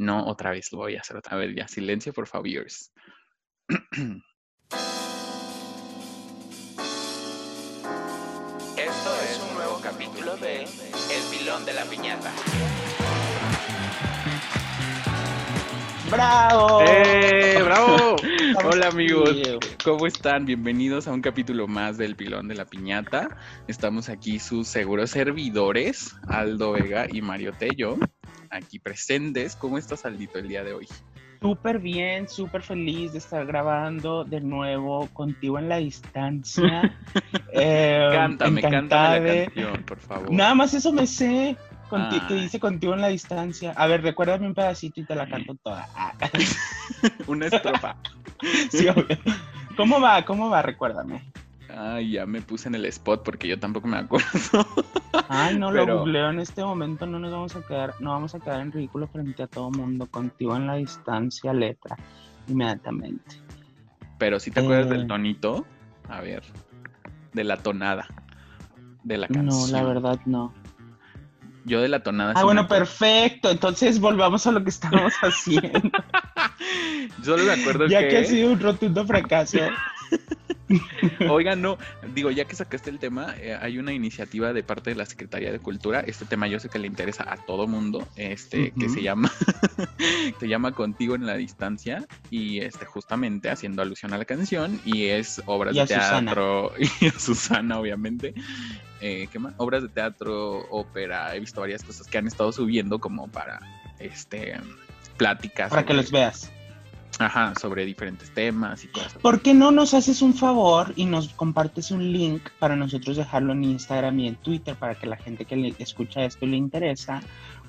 No, otra vez lo voy a hacer otra vez. Ya, silencio, por favor. Esto es un nuevo capítulo de El Pilón de la Piñata. ¡Bravo! ¡Eh! Hola amigos, aquí. ¿cómo están? Bienvenidos a un capítulo más del Pilón de la Piñata. Estamos aquí sus seguros servidores, Aldo Vega y Mario Tello, aquí presentes. ¿Cómo estás, Aldito, el día de hoy? Súper bien, súper feliz de estar grabando de nuevo contigo en la distancia. Eh, cántame, cántame la canción, por favor. Nada más eso me sé. Conti- que Ay. dice contigo en la distancia. A ver, recuérdame un pedacito y te la canto toda. Ah, Una estrofa. sí, obvio. ¿Cómo va? ¿Cómo va? Recuérdame. Ay, ya me puse en el spot porque yo tampoco me acuerdo. Ay, no Pero- lo googleo en este momento, no nos vamos a quedar, no vamos a quedar en ridículo frente a todo mundo, contigo en la distancia, letra, inmediatamente. Pero si te acuerdas Eh. del tonito, a ver, de la tonada de la canción. No, la verdad no. Yo de la tonada. Ah, sí bueno, perfecto. Entonces volvamos a lo que estábamos haciendo. Solo me acuerdo ya que. que ha sido un rotundo fracaso. Oigan, no, digo, ya que sacaste el tema, eh, hay una iniciativa de parte de la Secretaría de Cultura. Este tema yo sé que le interesa a todo mundo, este, que se llama, se llama Contigo en la distancia y este, justamente haciendo alusión a la canción y es obras Y de a Susana. teatro y a Susana, obviamente. Eh, ¿Qué más? Obras de teatro, ópera, he visto varias cosas que han estado subiendo como para, este, pláticas. para que los veas. Ajá, sobre diferentes temas y cosas. ¿Por qué no nos haces un favor y nos compartes un link para nosotros dejarlo en Instagram y en Twitter para que la gente que le escucha esto y le interesa,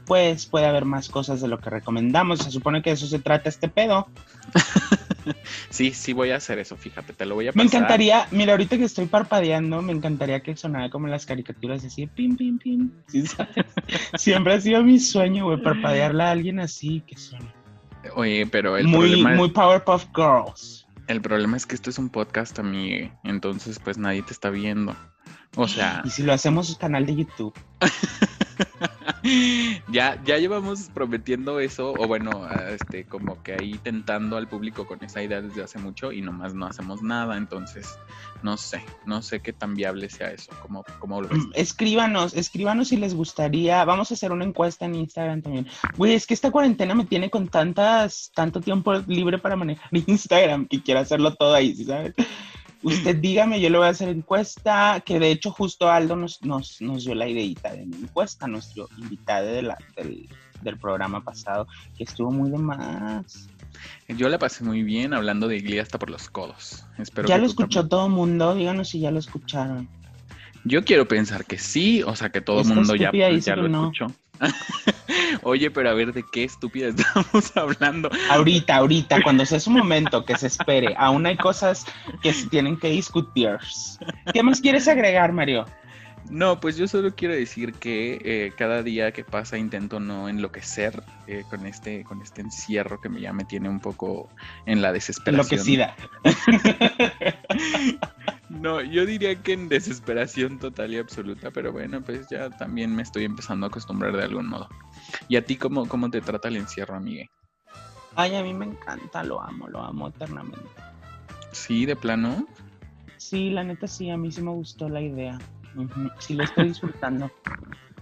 pues pueda ver más cosas de lo que recomendamos? Se supone que de eso se trata este pedo. Sí, sí voy a hacer eso, fíjate, te lo voy a Me pasar. encantaría, mira, ahorita que estoy parpadeando, me encantaría que sonara como en las caricaturas, así, pim, pim, pim. ¿sí sabes? Siempre ha sido mi sueño, güey, parpadearle a alguien así que suene. Oye, pero el, Muy, problema, muy Powerpuff Girls. el problema es que esto es un podcast, amigue. Entonces, pues nadie te está viendo. O sea, Y si lo hacemos canal de YouTube. ya, ya llevamos prometiendo eso, o bueno, este, como que ahí tentando al público con esa idea desde hace mucho y nomás no hacemos nada. Entonces, no sé, no sé qué tan viable sea eso. ¿Cómo, cómo lo ves? Escríbanos, escríbanos si les gustaría. Vamos a hacer una encuesta en Instagram también. Güey, es que esta cuarentena me tiene con tantas, tanto tiempo libre para manejar Instagram que quiero hacerlo todo ahí, ¿sí ¿sabes? Usted dígame, yo le voy a hacer encuesta, que de hecho justo Aldo nos, nos, nos dio la ideita de una encuesta, nuestro invitado de la- del, del programa pasado, que estuvo muy de más. Yo la pasé muy bien hablando de Glee hasta por los codos. Espero ya que lo escuchó también. todo el mundo, díganos si ya lo escucharon. Yo quiero pensar que sí, o sea que todo el mundo ya, lo no. escuchó. Oye, pero a ver de qué estúpida estamos hablando. Ahorita, ahorita, cuando sea su momento, que se espere. Aún hay cosas que se tienen que discutir. ¿Qué más quieres agregar, Mario? No, pues yo solo quiero decir que eh, cada día que pasa intento no enloquecer eh, con este con este encierro que me ya me tiene un poco en la desesperación. Enloquecida. No, yo diría que en desesperación total y absoluta, pero bueno, pues ya también me estoy empezando a acostumbrar de algún modo. ¿Y a ti cómo, cómo te trata el encierro, amigue? Ay, a mí me encanta, lo amo, lo amo eternamente. Sí, de plano. Sí, la neta sí, a mí sí me gustó la idea. Sí, lo estoy disfrutando.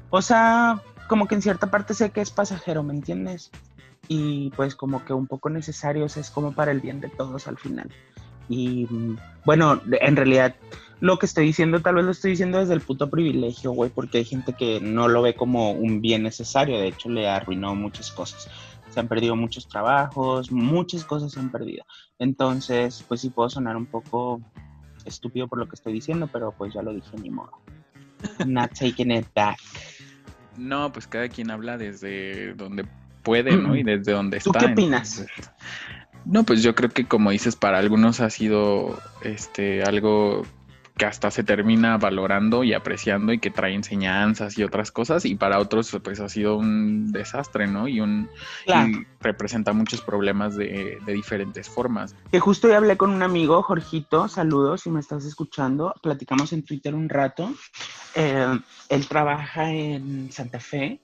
O sea, como que en cierta parte sé que es pasajero, ¿me entiendes? Y pues como que un poco necesario, o sea, es como para el bien de todos al final. Y mm, bueno, en realidad lo que estoy diciendo tal vez lo estoy diciendo desde el puto privilegio, güey, porque hay gente que no lo ve como un bien necesario, de hecho le arruinó muchas cosas. Se han perdido muchos trabajos, muchas cosas se han perdido. Entonces, pues sí puedo sonar un poco estúpido por lo que estoy diciendo, pero pues ya lo dije, ni modo. Not taking it back. No, pues cada quien habla desde donde puede, ¿no? Y desde donde ¿Tú está. qué opinas? entonces- No, pues yo creo que como dices, para algunos ha sido este algo que hasta se termina valorando y apreciando y que trae enseñanzas y otras cosas, y para otros pues ha sido un desastre, ¿no? Y un Claro. y representa muchos problemas de, de diferentes formas. Que justo hoy hablé con un amigo, Jorgito, saludos si me estás escuchando. Platicamos en Twitter un rato. Eh, él trabaja en Santa Fe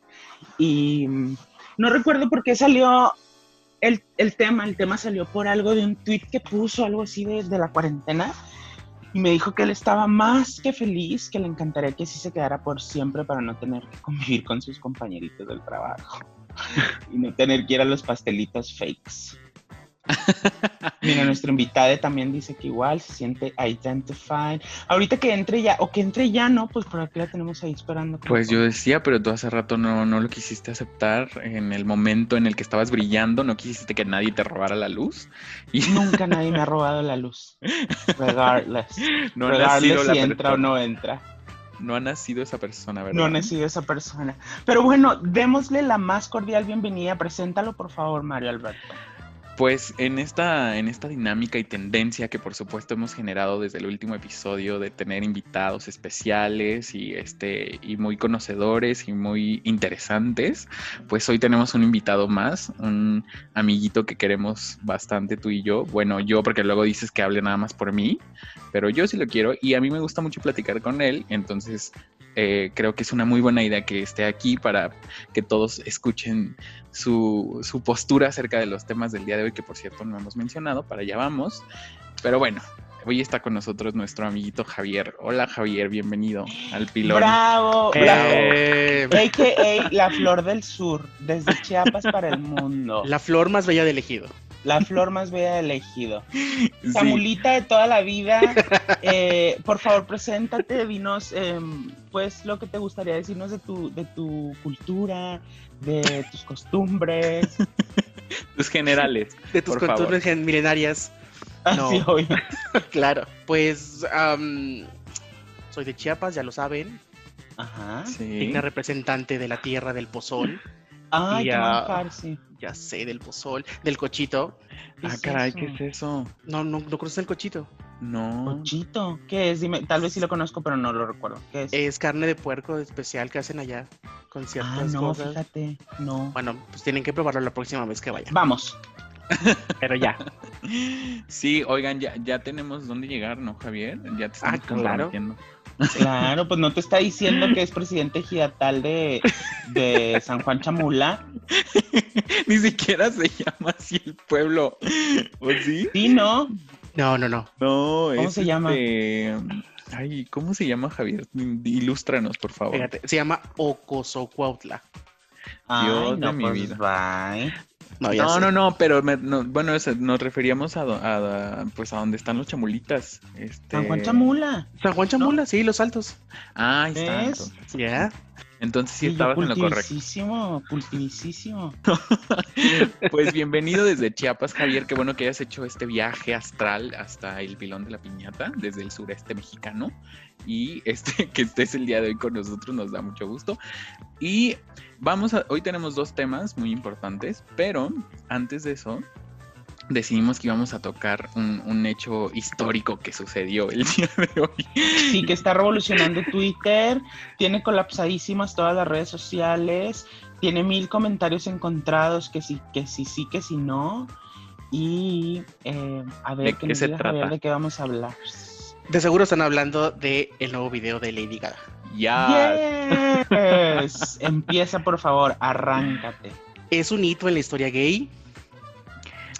y mm, no recuerdo por qué salió el, el tema, el tema salió por algo de un tweet que puso, algo así de, de la cuarentena, y me dijo que él estaba más que feliz, que le encantaría que así se quedara por siempre para no tener que convivir con sus compañeritos del trabajo y no tener que ir a los pastelitos fakes. Mira, nuestra invitada también dice que igual se siente identified. Ahorita que entre ya, o que entre ya, ¿no? Pues por aquí la tenemos ahí esperando. Pues yo decía, pero tú hace rato no, no lo quisiste aceptar en el momento en el que estabas brillando, no quisiste que nadie te robara la luz. Y... Nunca nadie me ha robado la luz. Regardless. No Regardless la si entra o no entra. No ha nacido esa persona, ¿verdad? No ha nacido esa persona. Pero bueno, démosle la más cordial bienvenida. Preséntalo, por favor, Mario Alberto. Pues en esta, en esta dinámica y tendencia que por supuesto hemos generado desde el último episodio de tener invitados especiales y este y muy conocedores y muy interesantes, pues hoy tenemos un invitado más, un amiguito que queremos bastante tú y yo. Bueno, yo porque luego dices que hable nada más por mí, pero yo sí lo quiero y a mí me gusta mucho platicar con él, entonces eh, creo que es una muy buena idea que esté aquí para que todos escuchen su, su, postura acerca de los temas del día de hoy, que por cierto no hemos mencionado, para allá vamos. Pero bueno, hoy está con nosotros nuestro amiguito Javier. Hola Javier, bienvenido al pilón. Bravo, Eh, bravo. AKA la flor del sur, desde Chiapas para el mundo. La flor más bella del ejido. La flor más bella del ejido. Sí. Samulita de toda la vida. eh, por favor, preséntate, dinos eh, pues lo que te gustaría decirnos de tu, de tu cultura, de tus costumbres. Tus generales. De tus Por costumbres milenarias. No. Así, obvio. claro. Pues am, soy de Chiapas, ya lo saben. Ajá. Sí. Digna representante de la tierra del pozol. Ay, qué sí. Ya sé, del pozol. Del cochito. ¿Qué Ah, es caray, eso? ¿qué es eso? No, no, no conoces el cochito. No. Cochito, ¿qué es? Dime, tal vez sí lo conozco, pero no lo recuerdo. ¿Qué es? Es carne de puerco especial que hacen allá. Con ah, ciertas no, cosas. fíjate, no. Bueno, pues tienen que probarlo la próxima vez que vayan. Vamos. Pero ya. Sí, oigan, ya, ya tenemos dónde llegar, ¿no, Javier? Ya te estamos Ah, claro. Claro, pues no te está diciendo que es presidente ejidatal de, de San Juan Chamula. Ni siquiera se llama así el pueblo. ¿O sí? Sí, ¿no? No, no, no. No, ¿Cómo es se llama? este, Ay, ¿cómo se llama, Javier? Ilústranos, por favor. Fíjate, se llama Ocosocuautla. Ay, Dios no, de mi pues, vida. bye. No, ya No, sé. no, no, pero me- no, bueno, nos referíamos a, do- a- a, pues a donde están los chamulitas. Este... San Juan Chamula. San Juan Chamula, sí, los altos. Ah, ahí está. Entonces, Ya. entonces sí Sí, estabas en lo correcto. cultivísimo. Pues bienvenido desde Chiapas, Javier. Qué bueno que hayas hecho este viaje astral hasta el pilón de la piñata, desde el sureste mexicano. Y este que estés el día de hoy con nosotros nos da mucho gusto. Y vamos a, hoy tenemos dos temas muy importantes, pero antes de eso decidimos que íbamos a tocar un, un hecho histórico que sucedió el día de hoy. Sí, que está revolucionando Twitter, tiene colapsadísimas todas las redes sociales, tiene mil comentarios encontrados que sí, que sí, sí, que sí, no. Y eh, a ver, ¿De qué se diga Javier trata? de qué vamos a hablar. De seguro están hablando del el nuevo video de Lady Gaga. Yes. Empieza, por favor, arráncate. Es un hito en la historia gay.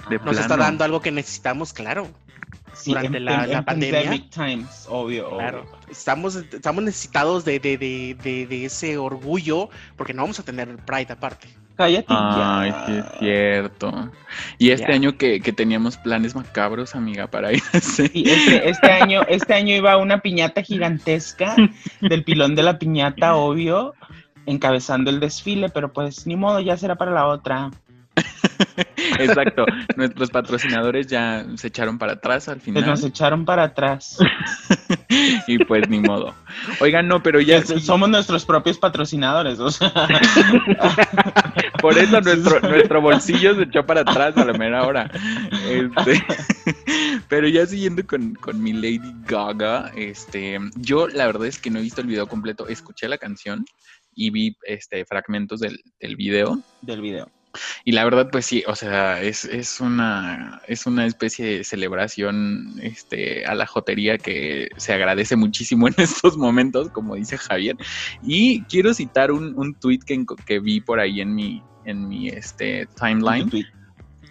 De Nos está plano. dando algo que necesitamos, claro. Sí, Durante en- la- en- la en pandemia. pandemic times, obvio, obvio. Claro. Estamos, estamos necesitados de, de, de, de, de ese orgullo, porque no vamos a tener Pride aparte. Cállate Ay, ya. sí es cierto. Y este Ya. año que, que teníamos planes macabros, amiga, para ir a. Sí, este, este año, este año iba una piñata gigantesca del pilón de la piñata, obvio, encabezando el desfile, pero pues ni modo, ya será para la otra. Exacto. Nuestros patrocinadores ya se echaron para atrás al Pues final. nos echaron para atrás. Y pues ni modo. Oigan, no, pero ya sí, Somos nuestros propios patrocinadores, o sea. por eso nuestro, nuestro bolsillo se echó para atrás a la mera hora. Este, pero ya siguiendo con, con mi Lady Gaga, este, yo la verdad es que no he visto el video completo. Escuché la canción y vi este fragmentos del, del video. del video. Y la verdad, pues sí, o sea, es, es una, es una especie de celebración este, a la jotería que se agradece muchísimo en estos momentos, como dice Javier. Y quiero citar un, un tweet que, que vi por ahí en mi, en mi este, timeline.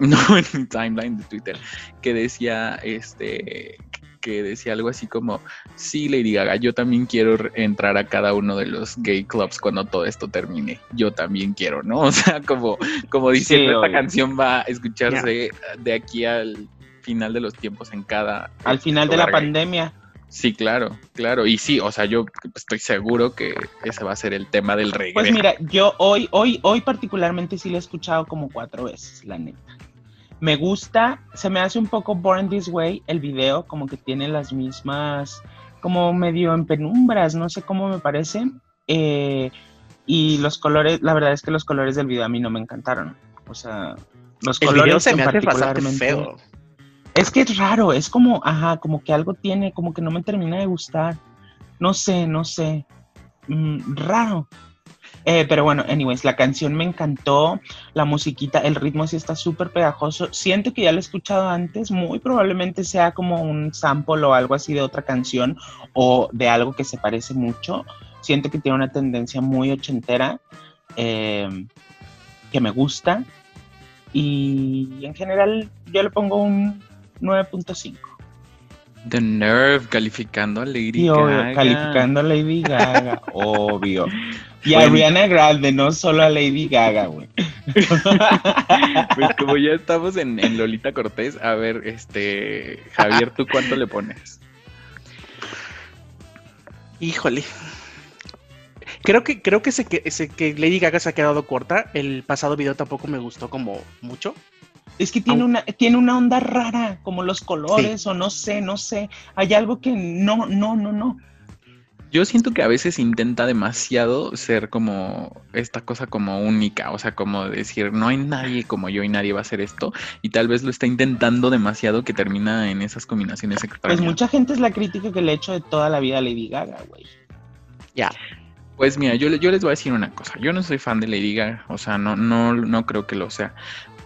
No, en mi timeline de Twitter, que decía este que decía algo así como, sí, Lady Gaga, yo también quiero entrar a cada uno de los gay clubs cuando todo esto termine. Yo también quiero, ¿no? O sea, como, como diciendo, Sí, esta canción va a escucharse de aquí al final de los tiempos en cada... Al final de la gay. pandemia. Sí, claro, claro. Y sí, o sea, yo estoy seguro que ese va a ser el tema del reggae. Pues mira, yo hoy, hoy, hoy particularmente sí lo he escuchado como cuatro veces, la neta. Me gusta, se me hace un poco Born This Way el video, como que tiene las mismas, como medio en penumbras, no sé cómo me parece. Eh, y los colores, la verdad es que los colores del video a mí no me encantaron. O sea, los El colores video se me hace bastante feo. Es que es raro, es como, ajá, como que algo tiene, como que no me termina de gustar. No sé, no sé. Mm, raro. Eh, pero bueno, anyways, la canción me encantó, la musiquita, el ritmo sí está súper pegajoso. Siento que ya lo he escuchado antes, muy probablemente sea como un sample o algo así de otra canción o de algo que se parece mucho. Siento que tiene una tendencia muy ochentera eh, que me gusta. Y en general yo le pongo un 9.5. The Nerve calificando a Lady Sí, obvio, Gaga. calificando a Lady Gaga, obvio. Y a Bueno. Ariana Grande, no solo a Lady Gaga, güey. Pues como ya estamos en, en Lolita Cortés, a ver, este, Javier, ¿tú cuánto le pones? Híjole. Creo que, creo que, se, que, ese- que Lady Gaga se ha quedado corta. El pasado video tampoco me gustó como mucho. Es que tiene una, tiene una onda rara, como los colores, o no sé, no sé. Hay algo que no, no, no, no. Yo siento que a veces intenta demasiado ser como esta cosa como única, o sea, como decir, no hay nadie como yo y nadie va a hacer esto, y tal vez lo está intentando demasiado que termina en esas combinaciones extrañas. Pues mucha gente es la crítica que le he hecho de toda la vida a Lady Gaga, güey. Ya. Pues mira, yo, yo les voy a decir una cosa. Yo no soy fan de Lady Gaga, o sea, no, no, no creo que lo sea.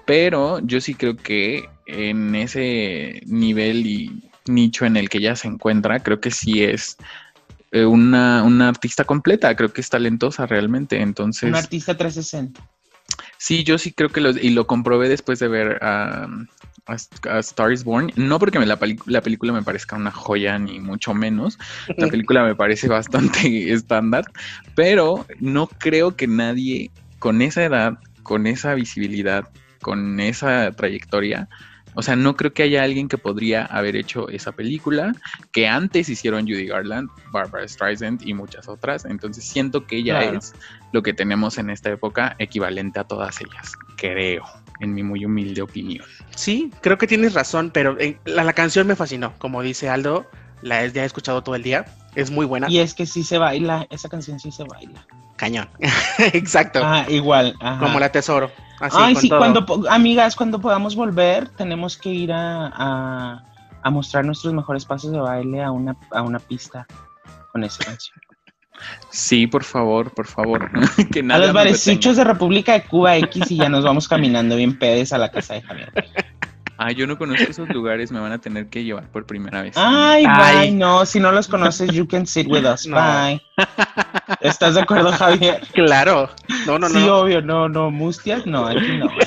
Pero yo sí creo que en ese nivel y nicho en el que ella se encuentra, creo que sí es eh, una, una artista completa, creo que es talentosa realmente. Entonces, Un artista 360. sí, yo sí creo que lo, y lo comprobé después de ver a, a, a Star is Born. No porque me la, la película me parezca una joya, ni mucho menos. La película me parece bastante estándar, pero no creo que nadie con esa edad, con esa visibilidad, con esa trayectoria, o sea, no creo que haya alguien que podría haber hecho esa película, que antes hicieron Judy Garland, Barbara Streisand y muchas otras. Entonces siento que ella Claro. es lo que tenemos en esta época equivalente a todas ellas, creo, en mi muy humilde opinión. Sí, creo que tienes razón, pero eh, la, la canción me fascinó. Como dice Aldo, la he, ya he escuchado todo el día. Es muy buena. Y es que sí se baila, esa canción sí se baila. Cañón. Exacto. Ah, igual. ajá. Como la tesoro. Así, Ay, con sí, todo. cuando, amigas, cuando podamos volver, tenemos que ir a, a, a mostrar nuestros mejores pasos de baile a una, a una pista con esa canción. Sí, por favor, por favor. que A los barecichos de República de Cuba X y ya nos vamos caminando bien pedes a la casa de Javier. Ah, yo no conozco esos lugares, me van a tener que llevar por primera vez. Ay, bye, no, si no los conoces, you can sit with us, No. bye. ¿Estás de acuerdo, Javier? Claro. No, no, no. sí, obvio, no, no, mustias, no, aquí no.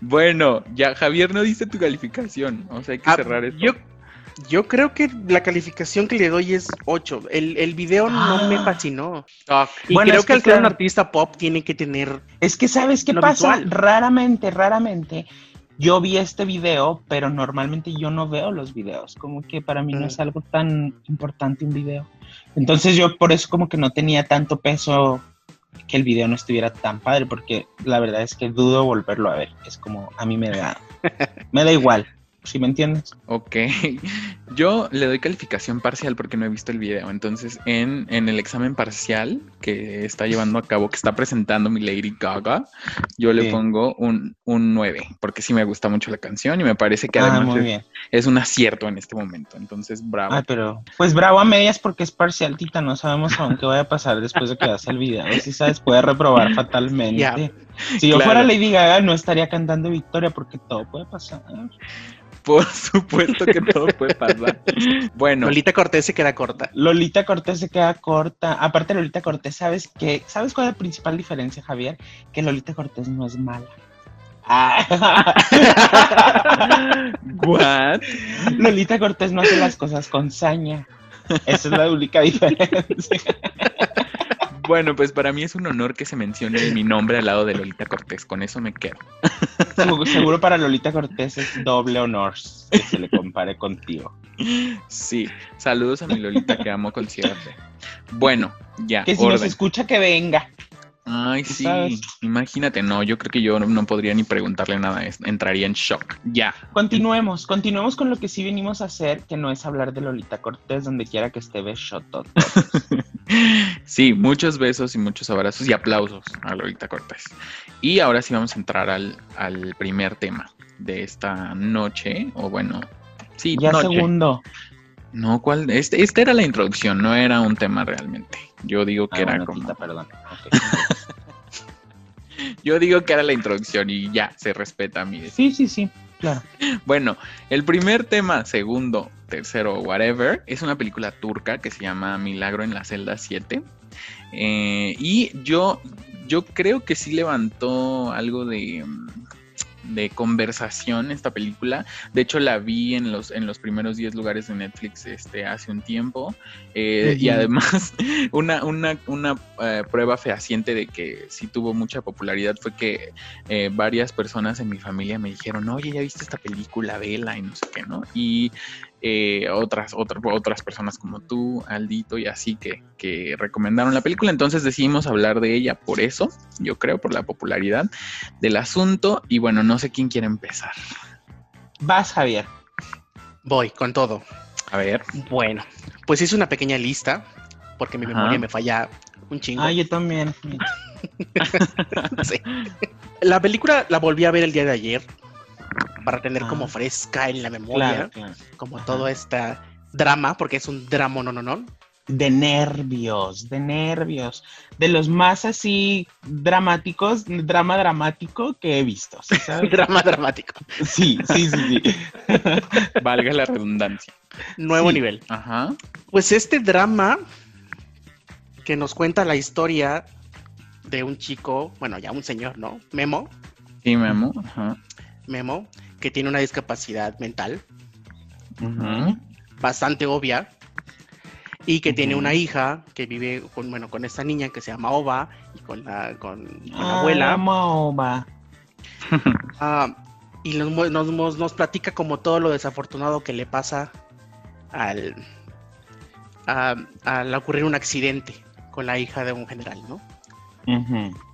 Bueno, ya Javier no dice tu calificación, o sea, hay que Ah, cerrar esto. Yo, yo creo que la calificación que le doy es 8. El, el video no me Ah. fascinó. Y Bueno, creo es que al que ser un artista pop tiene que tener. Es que, ¿sabes qué pasa? visual. Raramente, raramente, yo vi este video, pero normalmente yo no veo los videos. Como que para mí no Mm. es algo tan importante un video. Entonces yo por eso como que no tenía tanto peso que el video no estuviera tan padre, porque la verdad es que dudo volverlo a ver. Es como, a mí me da, me da igual. ¿Sí me entiendes? Ok, yo le doy calificación parcial porque no he visto el video. Entonces, en, en el examen parcial que está llevando a cabo, que está presentando mi Lady Gaga, yo le Sí. pongo un, un 9, porque sí me gusta mucho la canción y me parece que Ah, además es, un acierto en este momento. Entonces, bravo. Ay, pero, pues bravo a medias porque es parcial, Tita. No sabemos aún qué vaya a pasar después de que hagas el video. Si sabes, puede reprobar fatalmente. Si yo Claro. fuera Lady Gaga, no estaría cantando Victoria porque todo puede pasar. Por supuesto que todo puede pasar. Bueno, Lolita Cortés se queda corta. Lolita Cortés se queda corta. Aparte, Lolita Cortés, ¿sabes qué? ¿Sabes cuál es la principal diferencia, Javier? Que Lolita Cortés no es mala. Ah. what? Lolita Cortés no hace las cosas con saña. Esa es la única diferencia. Bueno, pues para mí es un honor que se mencione mi nombre al lado de Lolita Cortés. Con eso me quedo. Seguro, para Lolita Cortés es doble honor que se le compare contigo. Sí, saludos a mi Lolita que amo con cierre. Bueno, ya, Que si nos escucha, que venga. Ay, sí, sabes. imagínate, no, yo creo que yo no, no podría ni preguntarle nada, entraría en shock. Ya, Continuemos, continuemos con lo que sí venimos a hacer, que no es hablar de Lolita Cortés, donde quiera que esté Beshotot. sí, muchos besos y muchos abrazos y aplausos a Lolita Cortés. Y ahora sí vamos a entrar al, al primer tema de esta noche, o bueno, sí, Ya noche. segundo. No, ¿cuál? Este, esta era la introducción, no era un tema realmente. Yo digo que Ah, era bueno, como... Tita, perdón. Yo digo que era la introducción y ya, se respeta mi Sí, sí, sí, claro. Bueno, el primer tema, segundo, tercero, whatever, es una película turca que se llama Milagro en la celda 7. Eh, y yo, yo creo que sí levantó algo de, mm, de conversación esta película. De hecho, la vi en los, en los primeros 10 lugares de Netflix este, hace un tiempo. Eh, Y Ujú. además, una, una, una eh, prueba fehaciente de que sí tuvo mucha popularidad fue que eh, varias personas en mi familia me dijeron, oye, ¿ya viste esta película? Vela y no sé qué, ¿no? Y eh, otras, otras, otras personas como tú, Aldito y así que, que recomendaron la película. Entonces decidimos hablar de ella por eso, yo creo, por la popularidad del asunto. Y bueno, no sé quién quiere empezar. Vas, Javier. Voy con todo. A ver. Bueno, pues hice una pequeña lista, porque mi Ajá. memoria me falla un chingo. Ah, yo también. Sí. La película la volví a ver el día de ayer para tener Ah. como fresca en la memoria, Claro, claro. como Ajá. todo este drama, porque es un drama no, no, no. De nervios, de nervios. De los más así dramáticos, drama dramático que he visto. ¿sí sabes? drama dramático. Sí, sí, sí, sí. Valga la redundancia. Nuevo Sí. nivel. Ajá. Pues este drama que nos cuenta la historia de un chico, bueno, ya un señor, ¿no? Memo, Sí, Memo. Ajá. Memo, que tiene una discapacidad mental bastante obvia y que tiene una hija que vive con, bueno, con esta niña que se llama Ova y con la, con, con la Ah, abuela. Ah, y nos, nos, nos- platica como todo lo desafortunado que le pasa al, a- al ocurrir un accidente con la hija de un general, ¿no?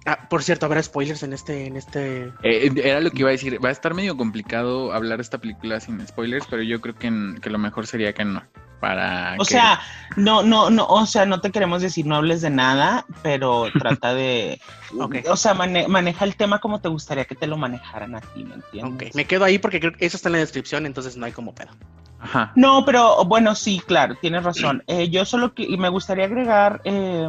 Ah, por cierto, habrá spoilers en este, en este. Eh, era lo que iba a decir. Va a estar medio complicado hablar de esta película sin spoilers, pero yo creo que, en- que lo mejor sería que no. Para O que- sea, no, no, no, o sea, no te queremos decir no hables de nada, pero trata de, o sea, mane- maneja el tema como te gustaría que te lo manejaran a ti, ¿me entiendes? Ok, me quedo ahí porque creo que eso está en la descripción, entonces no hay como pedo. Ajá. No, pero bueno, sí, claro, tienes razón. Eh, yo solo que y me gustaría agregar eh,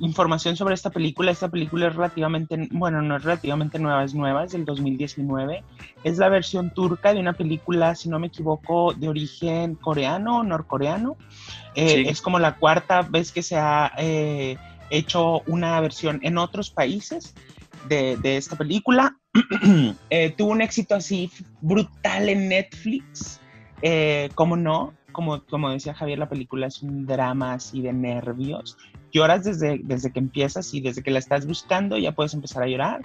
información sobre esta película. Esta película es relativamente, bueno, no es relativamente nueva, es nueva, es del 2019. Es la versión turca de una película, si no me equivoco, de origen coreano norcoreano. Eh, Sí. Es como la cuarta vez que se ha eh, hecho una versión en otros países de, de esta película. Eh, tuvo un éxito así brutal en Netflix. Eh, ¿Cómo no? Como, como decía Javier, la película es un drama así de nervios. Lloras desde, desde que empiezas y desde que la estás buscando ya puedes empezar a llorar,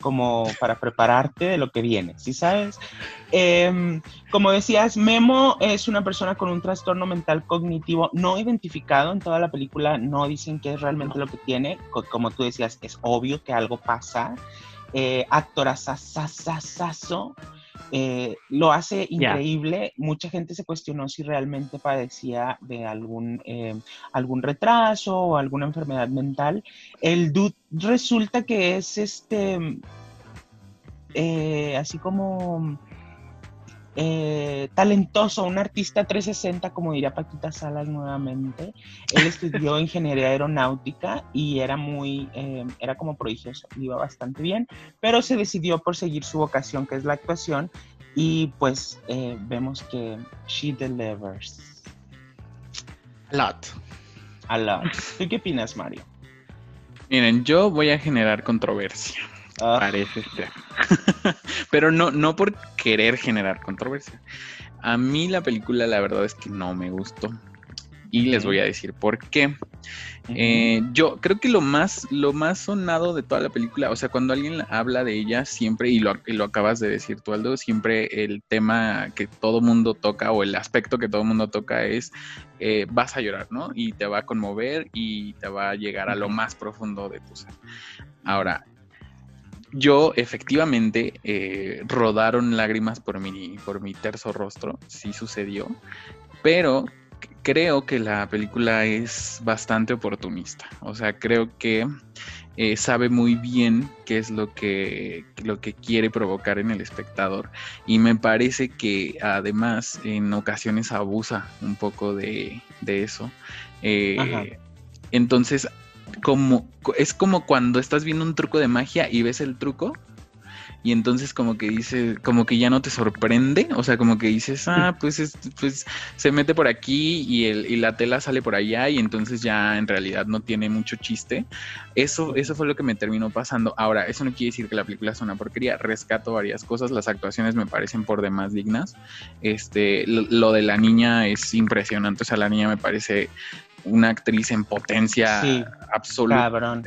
como para prepararte de lo que viene, ¿sí sabes? Em, como decías, Memo es una persona con un trastorno mental cognitivo no identificado en toda la película, no dicen qué es realmente lo que tiene, Co- como tú decías, es obvio que algo pasa. Eh, actorazazazazazo. Eh, lo hace increíble. Mucha gente se cuestionó si realmente padecía de algún, eh, algún retraso o alguna enfermedad mental. El dude resulta que es este, eh, así como eh, talentoso, un artista 360, como diría Paquita Salas nuevamente. Él estudió ingeniería aeronáutica y era muy, eh, era como prodigioso, iba bastante bien, pero se decidió por seguir su vocación, que es la actuación, y pues eh, vemos que she delivers. A lot. A lot. ¿Tú qué opinas, Mario? Miren, yo voy a generar controversia. Ah, Parece ser. Pero no, no por querer generar controversia. A mí la película, la verdad es que no me gustó. Y les voy a decir por qué. Eh, yo creo que lo más, lo más sonado de toda la película, o sea, cuando alguien habla de ella, siempre, y lo, y lo acabas de decir tú, Aldo, siempre el tema que todo mundo toca o el aspecto que todo mundo toca es eh, vas a llorar, ¿no? Y te va a conmover y te va a llegar a lo más profundo de tu ser. Ahora, yo efectivamente eh, rodaron lágrimas por mi, por mi terso rostro, sí sucedió, pero creo que la película es bastante oportunista. O sea, creo que eh, sabe muy bien qué es lo que, lo que quiere provocar en el espectador y me parece que además en ocasiones abusa un poco de, de eso. Eh, entonces, como, es como cuando estás viendo un truco de magia y ves el truco y entonces como que dice, como que ya no te sorprende, o sea, como que dices, ah, pues, es- pues se mete por aquí y, el, y la tela sale por allá y entonces ya en realidad no tiene mucho chiste. Eso, eso fue lo que me terminó pasando. Ahora, eso no quiere decir que la película es una porquería, rescato varias cosas, las actuaciones me parecen por demás dignas. Este, lo, lo de la niña es impresionante, o sea, la niña me parece una actriz en potencia Sí, absoluta. cabrón.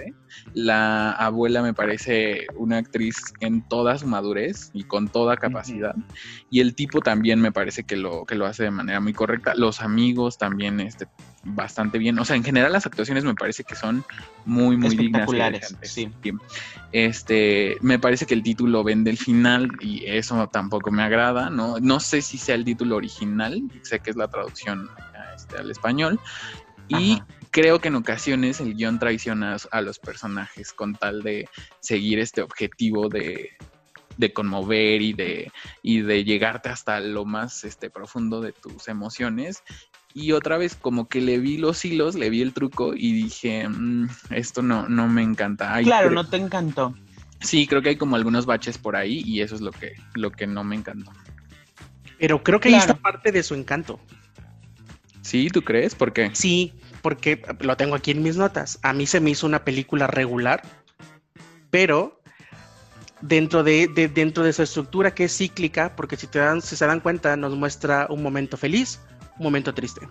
La abuela me parece una actriz en toda su madurez y con toda capacidad. Y el tipo también me parece que lo, que lo hace de manera muy correcta. Los amigos también este, bastante bien. O sea, en general las actuaciones me parece que son muy, muy dignas. sí. Este, me parece que el título vende el final y eso tampoco me agrada, ¿no? No sé si sea el título original, sé que es la traducción este, al español. Y Ajá. creo que en ocasiones el guion traiciona a los personajes con tal de seguir este objetivo de, de conmover y de, y de llegarte hasta lo más este, profundo de tus emociones. Y otra vez como que le vi los hilos, le vi el truco y dije, "Mm, esto no, no me encanta. Ay, Claro, creo- no te encantó. Sí, creo que hay como algunos baches por ahí y eso es lo que, lo que no me encantó. Pero creo que ahí Claro. está parte de su encanto. ¿Sí? ¿Tú crees? ¿Por qué? Sí, porque lo tengo aquí en mis notas. A mí se me hizo una película regular, pero dentro de, de- dentro de su estructura que es cíclica, porque si te dan, si se dan cuenta, nos muestra un momento feliz, un momento triste,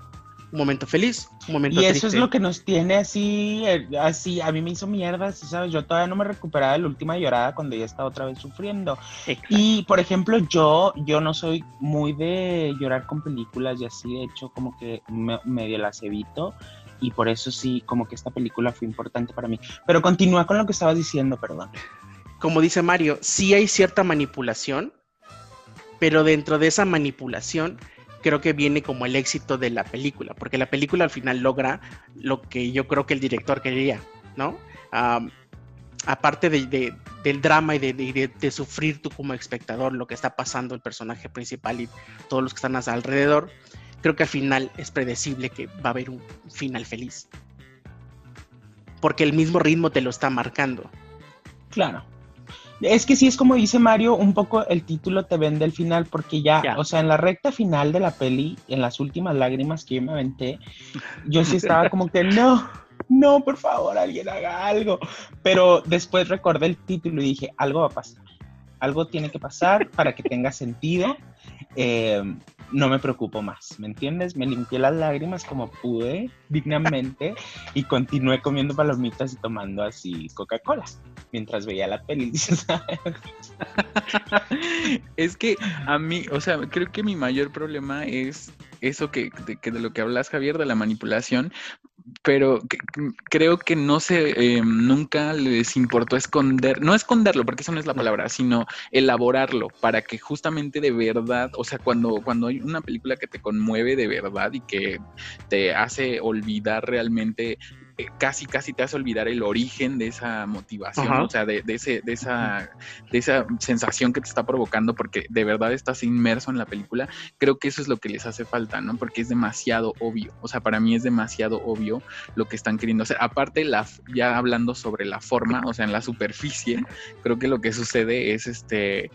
un momento feliz, un momento Y triste. eso es lo que nos tiene así, eh, así, a mí me hizo mierda, ¿sí ¿sabes? Yo todavía no me recuperaba de la última llorada cuando ya estaba otra vez sufriendo. Exacto. Y, por ejemplo, yo, yo no soy muy de llorar con películas y así, de hecho, como que me- medio las evito. Y por eso sí, como que esta película fue importante para mí. Pero continúa con lo que estabas diciendo, perdón. como dice Mario, sí hay cierta manipulación, pero dentro de esa manipulación creo que viene como el éxito de la película, porque la película al final logra lo que yo creo que el director quería, ¿no? Am, aparte de- de- del drama y de, de- sufrir tú como espectador lo que está pasando el personaje principal y todos los que están alrededor, creo que al final es predecible que va a haber un final feliz. Porque el mismo ritmo te lo está marcando. Claro. Es que sí es como dice Mario, un poco el título te vende el final, porque ya, Ya. o sea, en la recta final de la peli, en las últimas lágrimas que yo me aventé, yo sí estaba como que no, no, por favor, alguien haga algo. Pero después recordé el título y dije, algo va a pasar. Algo tiene que pasar para que tenga sentido. Eh, no me preocupo más, ¿me entiendes? Me limpié las lágrimas como pude, dignamente, y continué comiendo palomitas y tomando así Coca-Cola mientras veía la peli. ¿sabes? es que a mí, o sea, creo que mi mayor problema es eso que de, que de lo que hablas, Javier, de la manipulación. Pero que- creo que no se, eh, nunca les importó esconder, no esconderlo, porque eso no es la palabra, sino elaborarlo para que justamente de verdad, o sea, cuando, cuando hay una película que te conmueve de verdad y que te hace olvidar realmente, casi, casi te hace olvidar el origen de esa motivación, Ajá. o sea, de, de ese, de, esa, de esa sensación que te está provocando, porque de verdad estás inmerso en la película, creo que eso es lo que les hace falta, ¿no? Porque es demasiado obvio, o sea, para mí es demasiado obvio lo que están queriendo hacer. Aparte, la, ya hablando sobre la forma, o sea, en la superficie, creo que lo que sucede es este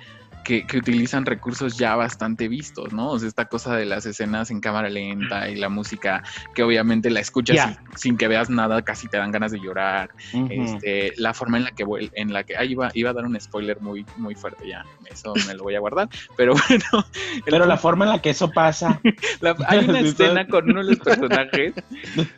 que, que utilizan recursos ya bastante vistos, ¿no? O sea, esta cosa de las escenas en cámara lenta y la música que obviamente la escuchas sin que veas nada, casi te dan ganas de llorar. Este, la forma en la que en la que ahí iba, iba a dar un spoiler muy, muy fuerte ya, eso me lo voy a guardar, pero bueno. el Pero la forma en la que eso pasa. la- hay una escena con uno de los personajes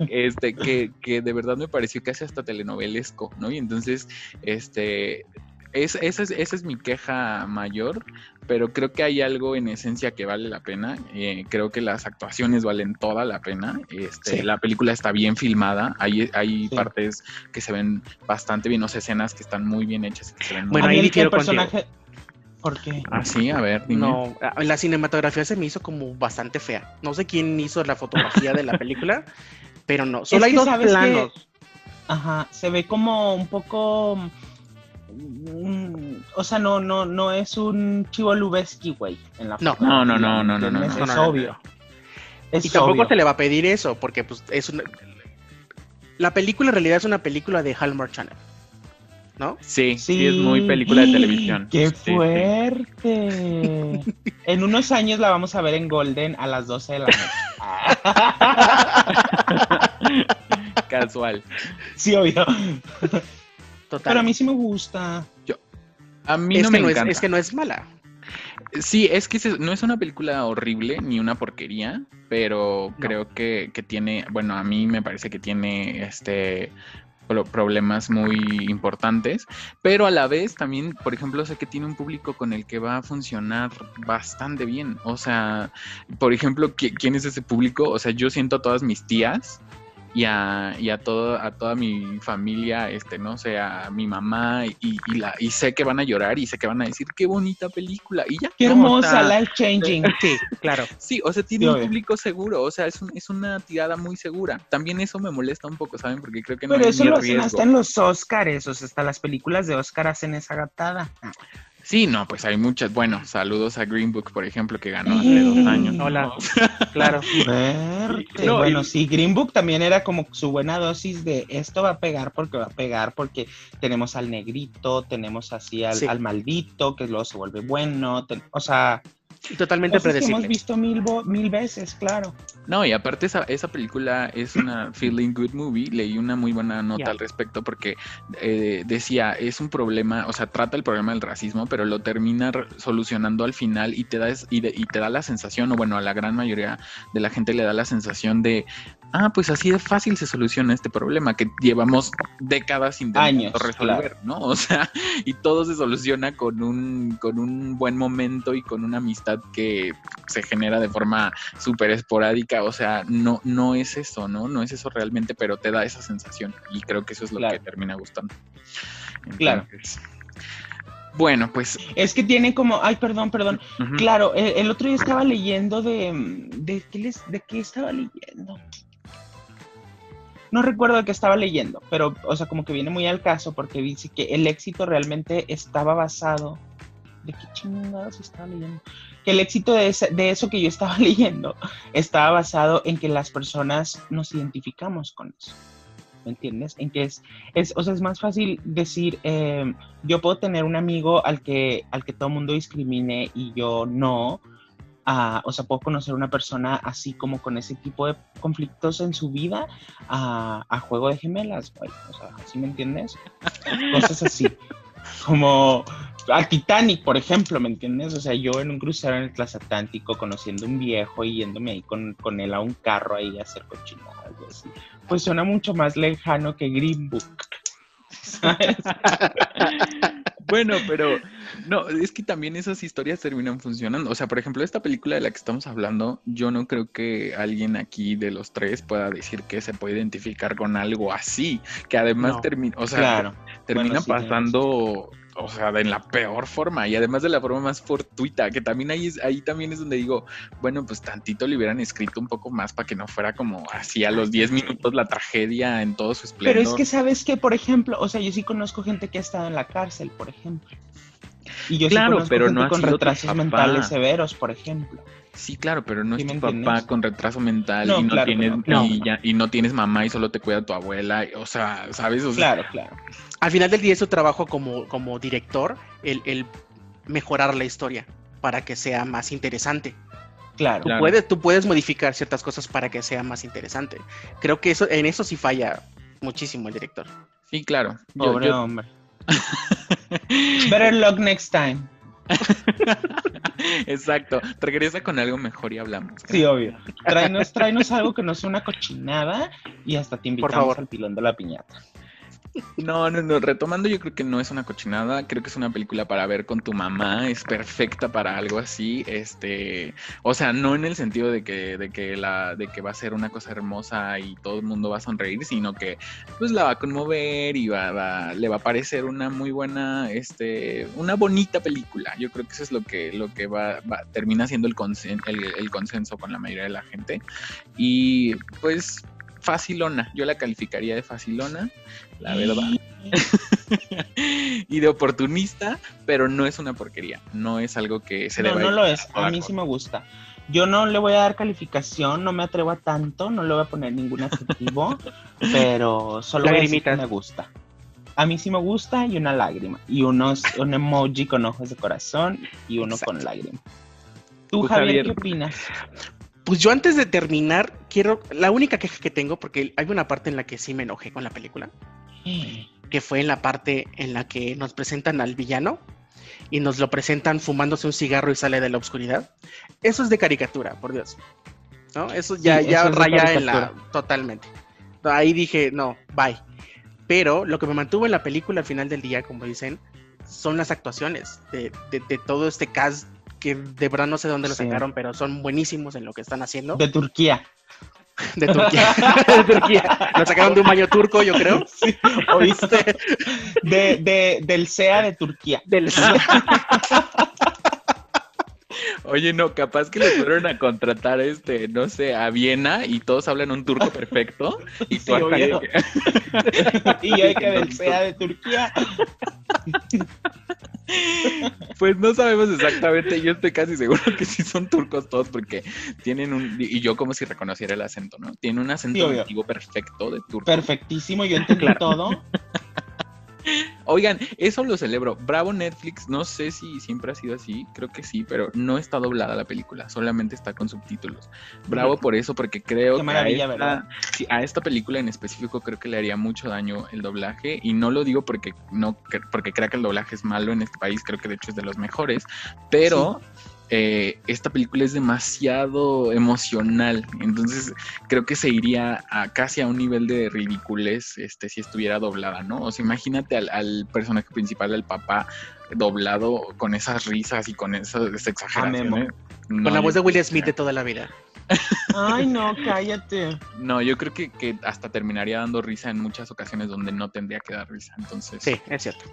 este, que, que de verdad me pareció casi hasta telenovelesco, ¿no? Y entonces, este, es, esa, es, esa es mi queja mayor, pero creo que hay algo en esencia que vale la pena. eh, creo que las actuaciones valen toda la pena. Este, Sí. La película está bien filmada, hay, hay Sí. partes que se ven bastante bien, o sea, escenas que están muy bien hechas. y que se ven muy Bueno, ahí difiero el personaje. ¿Por qué? Ah, sí, a ver, dime. No, ah, la cinematografía se me hizo como bastante fea. No sé quién hizo la fotografía de la película, pero no, solo Es hay dos que- planos. Ajá, se ve como un poco. O sea, no, no, no es un chivo Lubeski, güey. En la No. No, no, no, no, no, no, Es no, no. obvio. Es Y tampoco obvio. se le va a pedir eso, porque pues es una... La película en realidad es una película de Hallmark Channel, ¿no? Sí, sí, es muy película de televisión. ¡Qué Sí, sí. fuerte! en unos años la vamos a ver en Golden a las 12 de la noche. Casual. sí, obvio. Total. Pero a mí sí me gusta. A mí es, no me no es, encanta. es que no es mala. Sí, es que se- no es una película horrible ni una porquería, pero creo que, que tiene, bueno, a mí me parece que tiene este pro- problemas muy importantes, pero a la vez también, por ejemplo, sé que tiene un público con el que va a funcionar bastante bien. O sea, por ejemplo, ¿qui- ¿quién es ese público? O sea, yo siento a todas mis tías y a, y a, todo, a toda mi familia, este, no sé, a mi mamá, y, y, la, y sé que van a llorar y sé que van a decir, qué bonita película, y ya. ¡Qué hermosa! life changing. Sí, claro. Sí, o sea, tiene Sí, un obvio. público seguro, o sea, es, un- es una tirada muy segura. También eso me molesta un poco, ¿saben? Porque creo que no Pero hay eso ni lo hacen hasta en los Oscars, o sea, hasta las películas de Oscar hacen esa gatada. Sí, no, pues hay muchas. Bueno, saludos a Green Book, por ejemplo, que ganó hace dos años. Hola. Claro. No, bueno, y- sí, Green Book también era como su buena dosis de esto va a pegar porque va a pegar, porque tenemos al negrito, tenemos así al, Sí. al maldito, que luego se vuelve bueno, ten- o sea, totalmente que hemos predecible. visto mil, mil veces, claro. No, y aparte esa, esa película es una feeling good movie. Leí una muy buena nota al respecto porque eh, decía, es un problema, o sea, trata el problema del racismo, pero lo termina solucionando al final y te da es- y, de- y te da la sensación, o bueno, a la gran mayoría de la gente le da la sensación de, ah, pues así de fácil se soluciona este problema que llevamos décadas intentando Años, resolver, ¿no? O sea, y todo se soluciona con un, con un buen momento y con una amistad que se genera de forma súper esporádica, o sea, no, no es eso, ¿no? No es eso realmente, pero te da esa sensación y creo que eso es lo Claro. que termina gustando. Claro. Bueno, pues... Es que tiene como, ay, perdón, perdón. Claro, el, el otro día estaba leyendo de, de, ¿qué les, de qué estaba leyendo. No recuerdo de qué estaba leyendo, pero, o sea, como que viene muy al caso porque dice que el éxito realmente estaba basado. ¿De qué chingados estaba leyendo? Que el éxito de, ese- de eso que yo estaba leyendo estaba basado en que las personas nos identificamos con eso. ¿Me entiendes? En que es, es o sea, es más fácil decir, eh, yo puedo tener un amigo al que, al que todo el mundo discrimine y yo no. Ah, o sea, puedo conocer una persona así como con ese tipo de conflictos en su vida a, a juego de gemelas, güey. O sea, ¿sí me entiendes? Cosas así. Como a Titanic, por ejemplo, ¿me entiendes? O sea, yo en un crucero en el transatlántico conociendo un viejo y yéndome ahí con, con él a un carro ahí a hacer cochinadas y así. Pues suena mucho más lejano que Green Book. ¿sabes? Bueno, pero no, es que también esas historias terminan funcionando. O sea, por ejemplo, esta película de la que estamos hablando, yo no creo que alguien aquí de los tres pueda decir que se puede identificar con algo así, que además No. termina, o sea, claro. termina Bueno, sí, pasando, o sea, de la peor forma y además de la forma más fortuita, que también ahí, es, ahí también es donde digo, bueno, pues tantito le hubieran escrito un poco más para que no fuera como así a los 10 minutos la tragedia en todo su esplendor. Pero es que sabes que, por ejemplo, o sea, yo sí conozco gente que ha estado en la cárcel, por ejemplo. Y yo Claro, sí conozco pero gente no con retrasos mentales severos, por ejemplo. Sí, claro, pero no ¿Sí es tu papá entiendes? con retraso mental No, y no claro tienes no. y, ya- y no tienes mamá y solo te cuida tu abuela, y- o sea, ¿sabes? O sea, Claro, claro. Al final del día es su trabajo como, como director el, el mejorar la historia para que sea más interesante. Claro. Claro. Puedes, tú puedes modificar ciertas cosas para que sea más interesante. Creo que eso, en eso sí falla muchísimo el director. Sí, claro. Yo- Pobre yo- hombre. Better luck next time. Exacto. Regresa con algo mejor y hablamos. Sí, obvio. Tráenos, tráenos algo que no sea una cochinada y hasta te invitamos favor. al pilón de la piñata. No, no, no. Retomando, yo creo que no es una cochinada. Creo que es una película para ver con tu mamá. Es perfecta para algo así. Este, o sea, no en el sentido de que, de que la, de que va a ser una cosa hermosa y todo el mundo va a sonreír, sino que pues la va a conmover y va, va- le va a parecer una muy buena, este, una bonita película. Yo creo que eso es lo que, lo que va, va- termina siendo el, consen- el, el consenso con la mayoría de la gente. Y pues facilona. Yo la calificaría de facilona, la verdad. y de oportunista, pero no es una porquería. No es algo que se no, deba no ir lo es. a mí sí me gusta. Yo no le voy a dar calificación, no me atrevo a tanto, no le voy a poner ningún adjetivo, pero solo voy a decir que me gusta. A mí sí me gusta y una lágrima. Y unos, un emoji con ojos de corazón y uno con lágrima. ¿Tú, Tú, Javier, Javier. qué opinas? Pues yo antes de terminar, quiero. La única queja que tengo, porque hay una parte en la que sí me enojé con la película, que fue en la parte en la que nos presentan al villano y nos lo presentan fumándose un cigarro y sale de la oscuridad. Eso es de caricatura, por Dios. ¿No? Eso ya, Sí, ya eso raya en la. Totalmente. Ahí dije, no, bye. Pero lo que me mantuvo en la película al final del día, como dicen, son las actuaciones de, de- de todo este cast que de verdad no sé dónde lo Sí. sacaron, pero son buenísimos en lo que están haciendo. De Turquía. De Turquía. de Turquía. Lo sacaron de un baño turco, yo creo. ¿Oíste? De, de, del SEA de Turquía. Del... Oye, no, capaz que le fueron a contratar, este, no sé, a Viena y todos hablan un turco perfecto. Y Sí, tú acá obvio. que- Y yo que SEA de Turquía. Pues no sabemos exactamente, yo estoy casi seguro que sí son turcos todos porque tienen un, y yo como si reconociera el acento, ¿no? Tiene un Sí, acento nativo perfecto de turco. Perfectísimo, yo entendí todo. Oigan, eso lo celebro. Bravo Netflix, no sé si siempre ha sido así, creo que sí, pero no está doblada la película, solamente está con subtítulos. Bravo por eso, porque creo Qué que maravilla, a, ¿verdad? esta, sí, a esta película en específico creo que le haría mucho daño el doblaje y no lo digo porque no que- porque crea que el doblaje es malo en este país, creo que de hecho es de los mejores, pero eh, esta película es demasiado emocional, entonces creo que se iría a casi a un nivel de ridiculez este, si estuviera doblada, ¿no? O sea, imagínate al, al personaje principal, al papá, doblado con esas risas y con esas exageraciones. No, Con la voz de Will que- Smith de toda la vida. Ay, no, cállate. No, yo creo que, que hasta terminaría dando risa en muchas ocasiones donde no tendría que dar risa. Entonces, Sí, es cierto.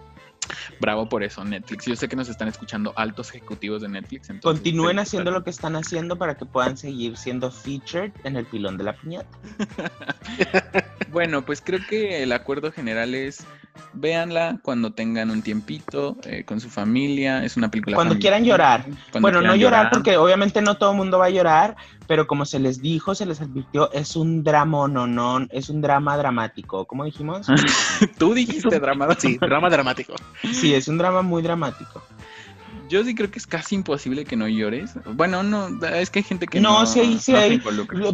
Bravo por eso, Netflix. Yo sé que nos están escuchando altos ejecutivos de Netflix. Entonces, Continúen haciendo lo que están haciendo para que puedan seguir siendo featured en el pilón de la piñata. Bueno, pues creo que el acuerdo general es véanla cuando tengan un tiempito eh, con su familia. Es una película. Cuando familiar. quieran llorar. Cuando bueno, no llorar porque obviamente no todo el mundo va a llorar, pero como se les dijo, se les advirtió, es un drama no, no, es un drama dramático. ¿Cómo dijimos? Tú dijiste drama. Sí, drama dramático. Sí, es un drama muy dramático. Yo sí creo que es casi imposible que no llores. Bueno, no, es que hay gente que no, No, sí, sí no hay.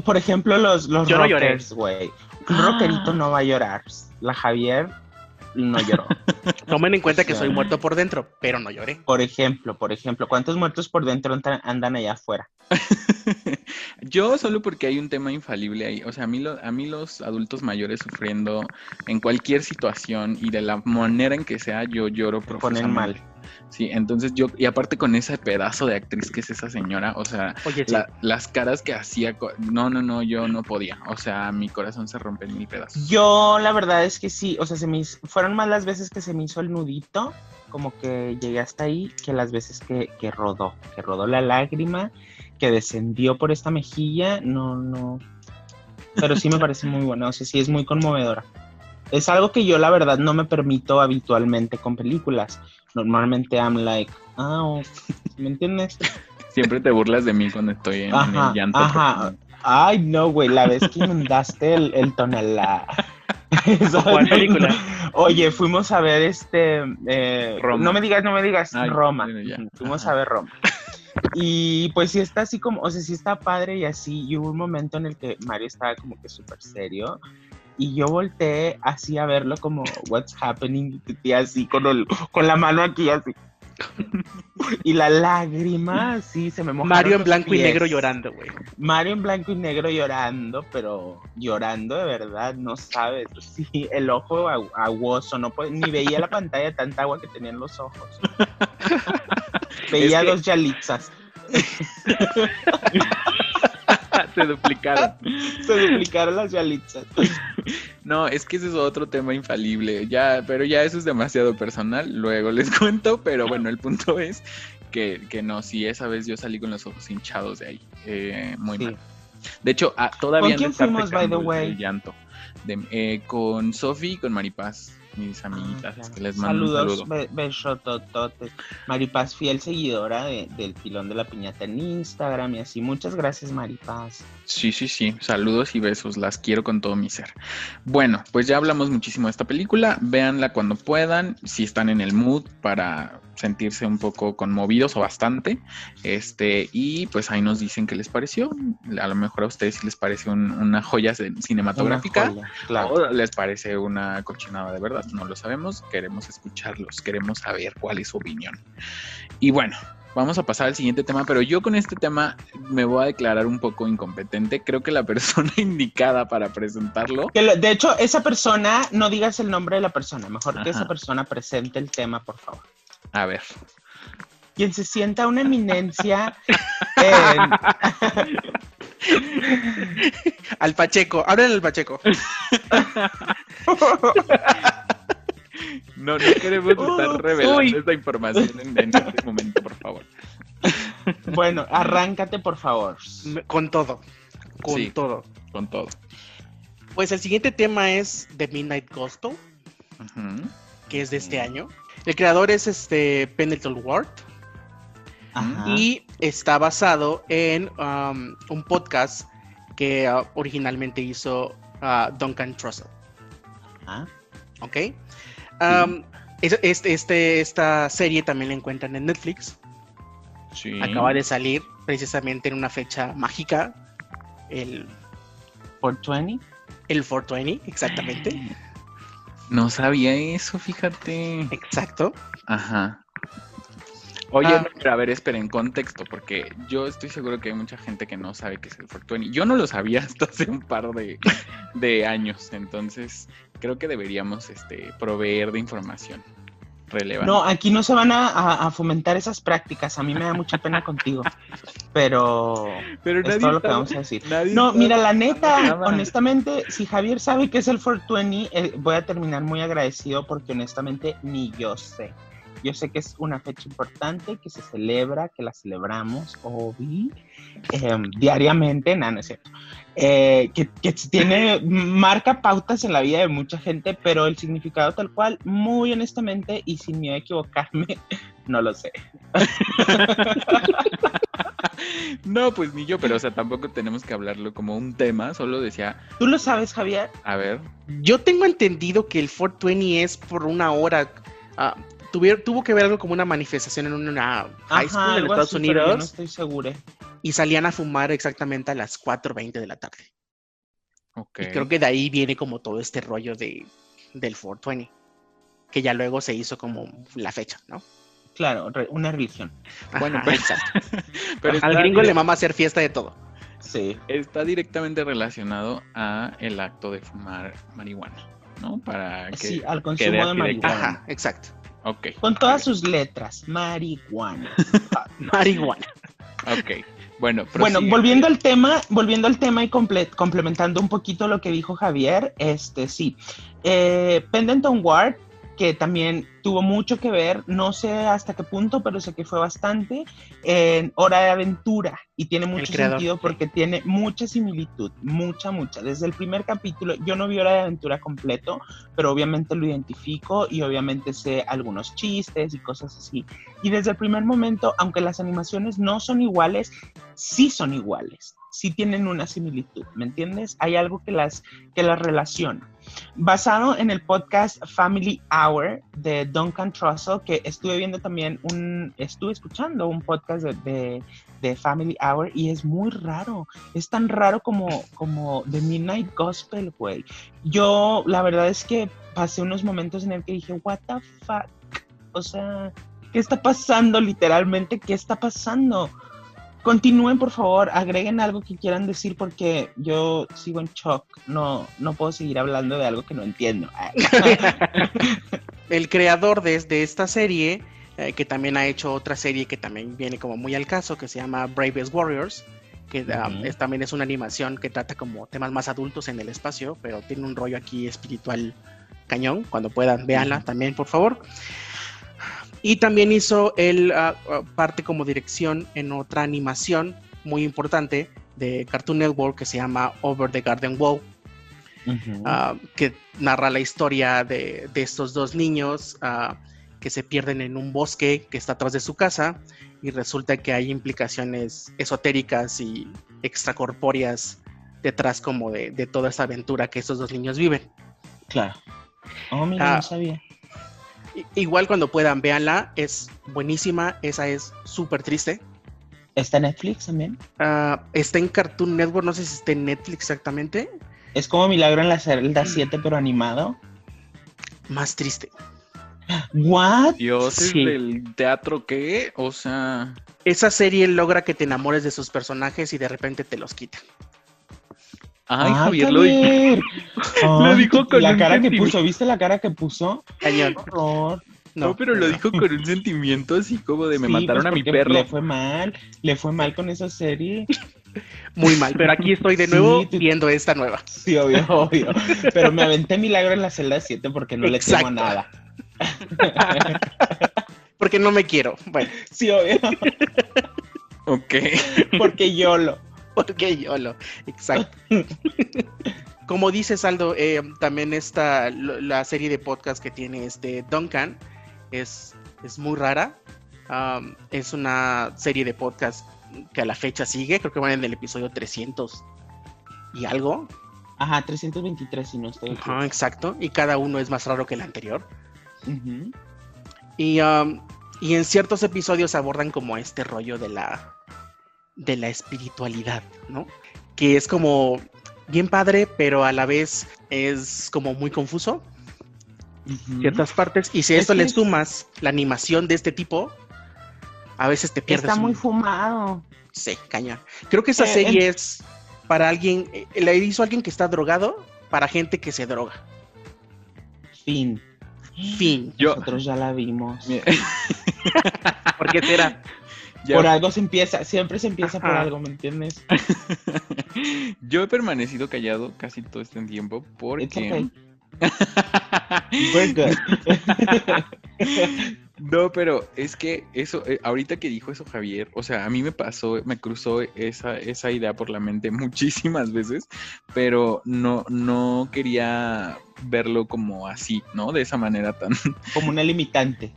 Por ejemplo, los, los Yo rockers, güey. Un Ah. rockerito no va a llorar. La Javier no lloró. Tomen en cuenta que soy muerto por dentro, pero no lloré. Por ejemplo, por ejemplo, ¿cuántos muertos por dentro andan- andan allá afuera? Yo solo porque hay un tema infalible ahí. O sea, a mí, lo- a mí los adultos mayores sufriendo en cualquier situación y de la manera en que sea, yo lloro ponen profundamente. mal. Sí, entonces yo, y aparte con ese pedazo de actriz que es esa señora, o sea, Oye, sí. la- las caras que hacía, no, no, no, yo no podía. O sea, mi corazón se rompe en mil pedazos. Yo la verdad es que sí, o sea, se me hizo- fueron más las veces que se me hizo el nudito, como que llegué hasta ahí, que las veces que, que rodó, que rodó la lágrima, que descendió por esta mejilla, no, no. Pero sí me parece muy buena, o sea, sí es muy conmovedora. Es algo que yo la verdad no me permito habitualmente con películas. Normalmente I'm like, ah, oh", ¿me entiendes? Siempre te burlas de mí cuando estoy en, Ajá, el llanto. ajá. Ay, no, güey, la vez que inundaste el, el tonalá. Esa- ¿Cuál película? Oye, fuimos a ver este. eh, Roma. No me digas, no me digas, Ay, Roma. Fuimos Ajá. a ver Roma. Y pues sí está así como, o sea, sí está padre y así. Y hubo un momento en el que Mario estaba como que súper serio. Y yo volteé así a verlo como, what's happening? Y así con, el- con la mano aquí así. Y la lágrima, así se me mojaron Mario en blanco y pies. negro llorando, güey. Mario en blanco y negro llorando, pero llorando de verdad, no sabes. Sí, el ojo agu- aguoso, no ni veía la pantalla tanta agua que tenían los ojos. Veía que- dos yalitzas. Se duplicaron. Se duplicaron las yalitzas. No, es que ese es otro tema infalible. Ya, pero ya eso es demasiado personal. Luego les cuento, pero bueno, el punto es que, que no, sí, esa vez yo salí con los ojos hinchados de ahí. Eh, muy Sí. mal. De hecho, ah, todavía ¿Con quién fuimos, by the el- way? el llanto. De- eh, con Sofi y con Maripaz, mis amiguitas, Ah, que les mando Saludos, un saludo. besotototes. Maripaz, fiel seguidora de- del pilón de la piñata en Instagram y así. Muchas gracias, Maripaz. Sí, sí, sí. Saludos y besos. Las quiero con todo mi ser. Bueno, pues ya hablamos muchísimo de esta película. Véanla cuando puedan. Si están en el mood para sentirse un poco conmovidos o bastante. Este, y pues ahí nos dicen qué les pareció. A lo mejor a ustedes sí les parece un- una joya cinematográfica. Una joya, claro. O les parece una cochinada de verdad, no lo sabemos, queremos escucharlos, queremos saber cuál es su opinión. Y bueno, vamos a pasar al siguiente tema, pero yo con este tema me voy a declarar un poco incompetente. Creo que la persona indicada para presentarlo, de hecho, esa persona, no digas el nombre de la persona, mejor que esa persona presente el tema, por favor. A ver, Quien se sienta una eminencia en- Al Pacheco, háblale al Pacheco. no, no queremos estar Uy. revelando esta información en, en este momento, por favor. Bueno, arráncate, por favor. Con todo. Con Sí. todo. Con todo. Pues el siguiente tema es The Midnight Gospel, que es de este año. El creador es este Pendleton Ward Ajá. y está basado en um, un podcast que uh, originalmente hizo uh, Duncan Trussell. Ajá. ¿Ok? Um, es- este, este- esta serie también la encuentran en Netflix. Sí. Acaba de salir precisamente en una fecha mágica, el, 420. el 420, exactamente. No sabía eso, fíjate. Exacto. Ajá. Oye, Ah. pero a ver, espera, en contexto, porque yo estoy seguro que hay mucha gente que no sabe qué es el 420. Yo no lo sabía hasta hace un par de, de años, entonces creo que deberíamos este, proveer de información relevante. No, aquí no se van a, a- a fomentar esas prácticas. A mí me da mucha pena contigo. Pero pero es todo lo que vamos a decir. No, mira, la neta, honestamente, si Javier sabe que es el 420, eh, voy a terminar muy agradecido porque honestamente ni yo sé. Yo sé que es una fecha importante, que se celebra, que la celebramos, obvi, em, diariamente, nada, no es cierto. Eh, que, que tiene, marca pautas en la vida de mucha gente, pero el significado tal cual, muy honestamente y sin miedo a equivocarme, no lo sé. No, pues ni yo, pero o sea, tampoco tenemos que hablarlo como un tema, solo decía, ¿Tú lo sabes, Javier? a ver, Yo tengo entendido que el 420 es por una hora. ah, tuvier- tuvo que ver algo como una manifestación en una high school en Estados así, pero yo Unidos no estoy segura. y salían a fumar exactamente a las 4.20 de la tarde. ok. Y creo que de ahí viene como todo este rollo de, del 420, que ya luego se hizo como la fecha, ¿no? Claro, re- una religión. Bueno, Ajá, pues, exacto. pero Al gringo le mama hacer fiesta de todo. Sí. está directamente relacionado a el acto de fumar marihuana, ¿no? Para que Sí, al consumo de marihuana. Ajá, exacto. Ok. Con todas sus letras, marihuana. Marihuana. Ok. Bueno, Bueno, volviendo al tema, volviendo al tema y comple- complementando un poquito lo que dijo Javier, este sí. Eh, Pendleton Ward, que también tuvo mucho que ver, no sé hasta qué punto, pero sé que fue bastante, en Hora de Aventura. Y tiene mucho sentido porque tiene mucha similitud, mucha, mucha. Desde el primer capítulo, yo no vi Hora de Aventura completo, pero obviamente lo identifico y obviamente sé algunos chistes y cosas así. Y desde el primer momento, aunque las animaciones no son iguales, sí son iguales, sí tienen una similitud, ¿me entiendes? Hay algo que las, que las relaciona. Basado en el podcast Family Hour de Duncan Trussell, que estuve viendo también un, estuve escuchando un podcast de, de- Family Hour y es muy raro, es tan raro como, como The Midnight Gospel, güey. Yo, la verdad es que pasé unos momentos en el que dije, what the fuck, o sea, ¿qué está pasando literalmente? ¿Qué está pasando? Continúen, por favor, agreguen algo que quieran decir porque yo sigo en shock. No, no puedo seguir hablando de algo que no entiendo. El creador de, de esta serie, eh, que también ha hecho otra serie que también viene como muy al caso, que se llama Bravest Warriors, que es- también es una animación que trata como temas más adultos en el espacio, pero tiene un rollo aquí espiritual cañón. Cuando puedan, véanla también, por favor. Y también hizo el ah, ah, parte como dirección en otra animación muy importante de Cartoon Network que se llama Over the Garden Wall. Ah, que narra la historia de, de estos dos niños que se pierden en un bosque que está atrás de su casa y resulta que hay implicaciones esotéricas y extracorpóreas detrás como de, de toda esta aventura que estos dos niños viven. Claro. Oh, mira, no sabía. Igual cuando puedan, véanla, es buenísima, esa es súper triste. ¿Está en Netflix también? Ah, está en Cartoon Network, no sé si está en Netflix exactamente. Es como Milagro en la celda 7, pero animado. Más triste. ¿What? Dioses Sí. del teatro, ¿qué? O sea, Esa serie logra que te enamores de sus personajes y de repente te los quita. Ay, Javier, lo dijo. Lo dijo con la un cara que sentimiento. puso, ¿viste la cara que puso? Cañón. Horror. No, pero lo dijo con un sentimiento así como de me Sí, mataron pues, a mi perro. Le fue mal, le fue mal con esa serie. Muy mal, pero aquí estoy de Sí, nuevo tú- viendo esta nueva. Sí, obvio, obvio. Pero me aventé Milagro en la celda 7 porque no le temo a nada. Porque no me quiero. Bueno, Sí, obvio. Ok. Porque yo lo. Porque yo lo. Exacto. Como dices, Aldo, eh, también esta, lo- la serie de podcast que tiene este Duncan es, es muy rara. Am, es una serie de podcast que a la fecha sigue. Creo que van en el episodio 300 y algo. Ajá, 323 si no estoy. Ajá, exacto. Y cada uno es más raro que el anterior. Y, um, y en ciertos episodios abordan como este rollo de la, de la espiritualidad, ¿no? Que es como bien padre, pero a la vez es como muy confuso ciertas partes. Y si a Es esto le sumas la animación de este tipo, a veces te pierdes. Está muy un- fumado. Sí, cañón. Creo que esa Eh, serie en- es para alguien, eh, la hizo alguien que está drogado, para gente que se droga. Fin. Fin. Yo- Nosotros ya la vimos. ¿Por qué será? Ya- Por algo se empieza, siempre se empieza por algo, ¿me entiendes? Yo he permanecido callado casi todo este tiempo It's porque. okay. We're good. No, pero es que eso, eh, ahorita que dijo eso Javier, o sea, a mí me pasó, me cruzó esa, esa idea por la mente muchísimas veces, pero no, no quería verlo como así, ¿no? De esa manera tan... Como una limitante.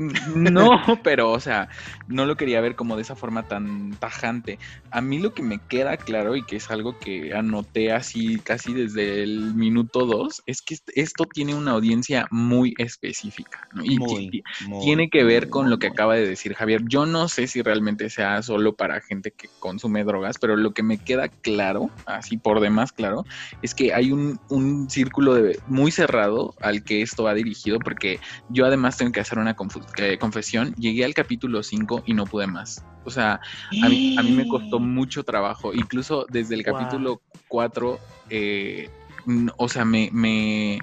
No, pero, o sea, no lo quería ver como de esa forma tan tajante. A mí lo que me queda claro y que es algo que anoté así casi desde el minuto dos, es que est- esto tiene una audiencia muy específica, ¿no? Y muy, tiene que ver muy, con lo que acaba de decir Javier. Yo no sé si realmente sea solo para gente que consume drogas, pero lo que me queda claro, así por demás claro, es que hay un, un círculo de- muy cerrado al que esto va dirigido, porque yo además tengo que hacer una confu- eh, confesión, llegué al capítulo 5 y no pude más. O sea, a mí, a mí me costó mucho trabajo, incluso desde el capítulo 4, eh, o sea, me, me,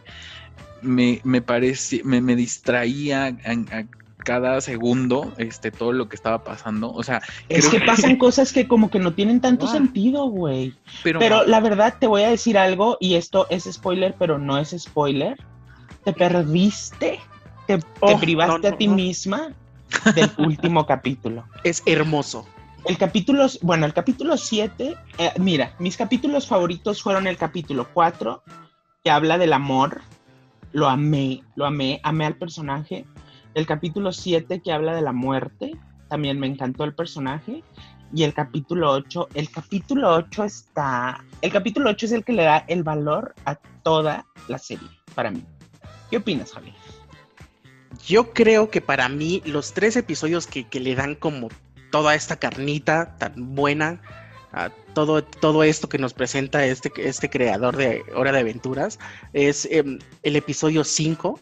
me, me parece, me, me distraía a, a cada segundo este, todo lo que estaba pasando. O sea, Es que pasan cosas que como que no tienen tanto sentido, güey. pero, Pero la verdad te voy a decir algo y esto es spoiler, pero no es spoiler. Te perdiste, te, te Oh, privaste no, no, a ti no. misma del último capítulo. Es hermoso. El capítulo, bueno, el capítulo 7, eh, mira, mis capítulos favoritos fueron el capítulo 4, que habla del amor. Lo amé, lo amé, amé al personaje. El capítulo 7, que habla de la muerte, también me encantó el personaje. Y el capítulo 8, el capítulo 8 está, el capítulo 8 es el que le da el valor a toda la serie, para mí. ¿Qué opinas, Javier? Yo creo que para mí los tres episodios que, que le dan como toda esta carnita tan buena, a todo, todo esto que nos presenta este, este creador de Hora de Aventuras, es em, el episodio 5,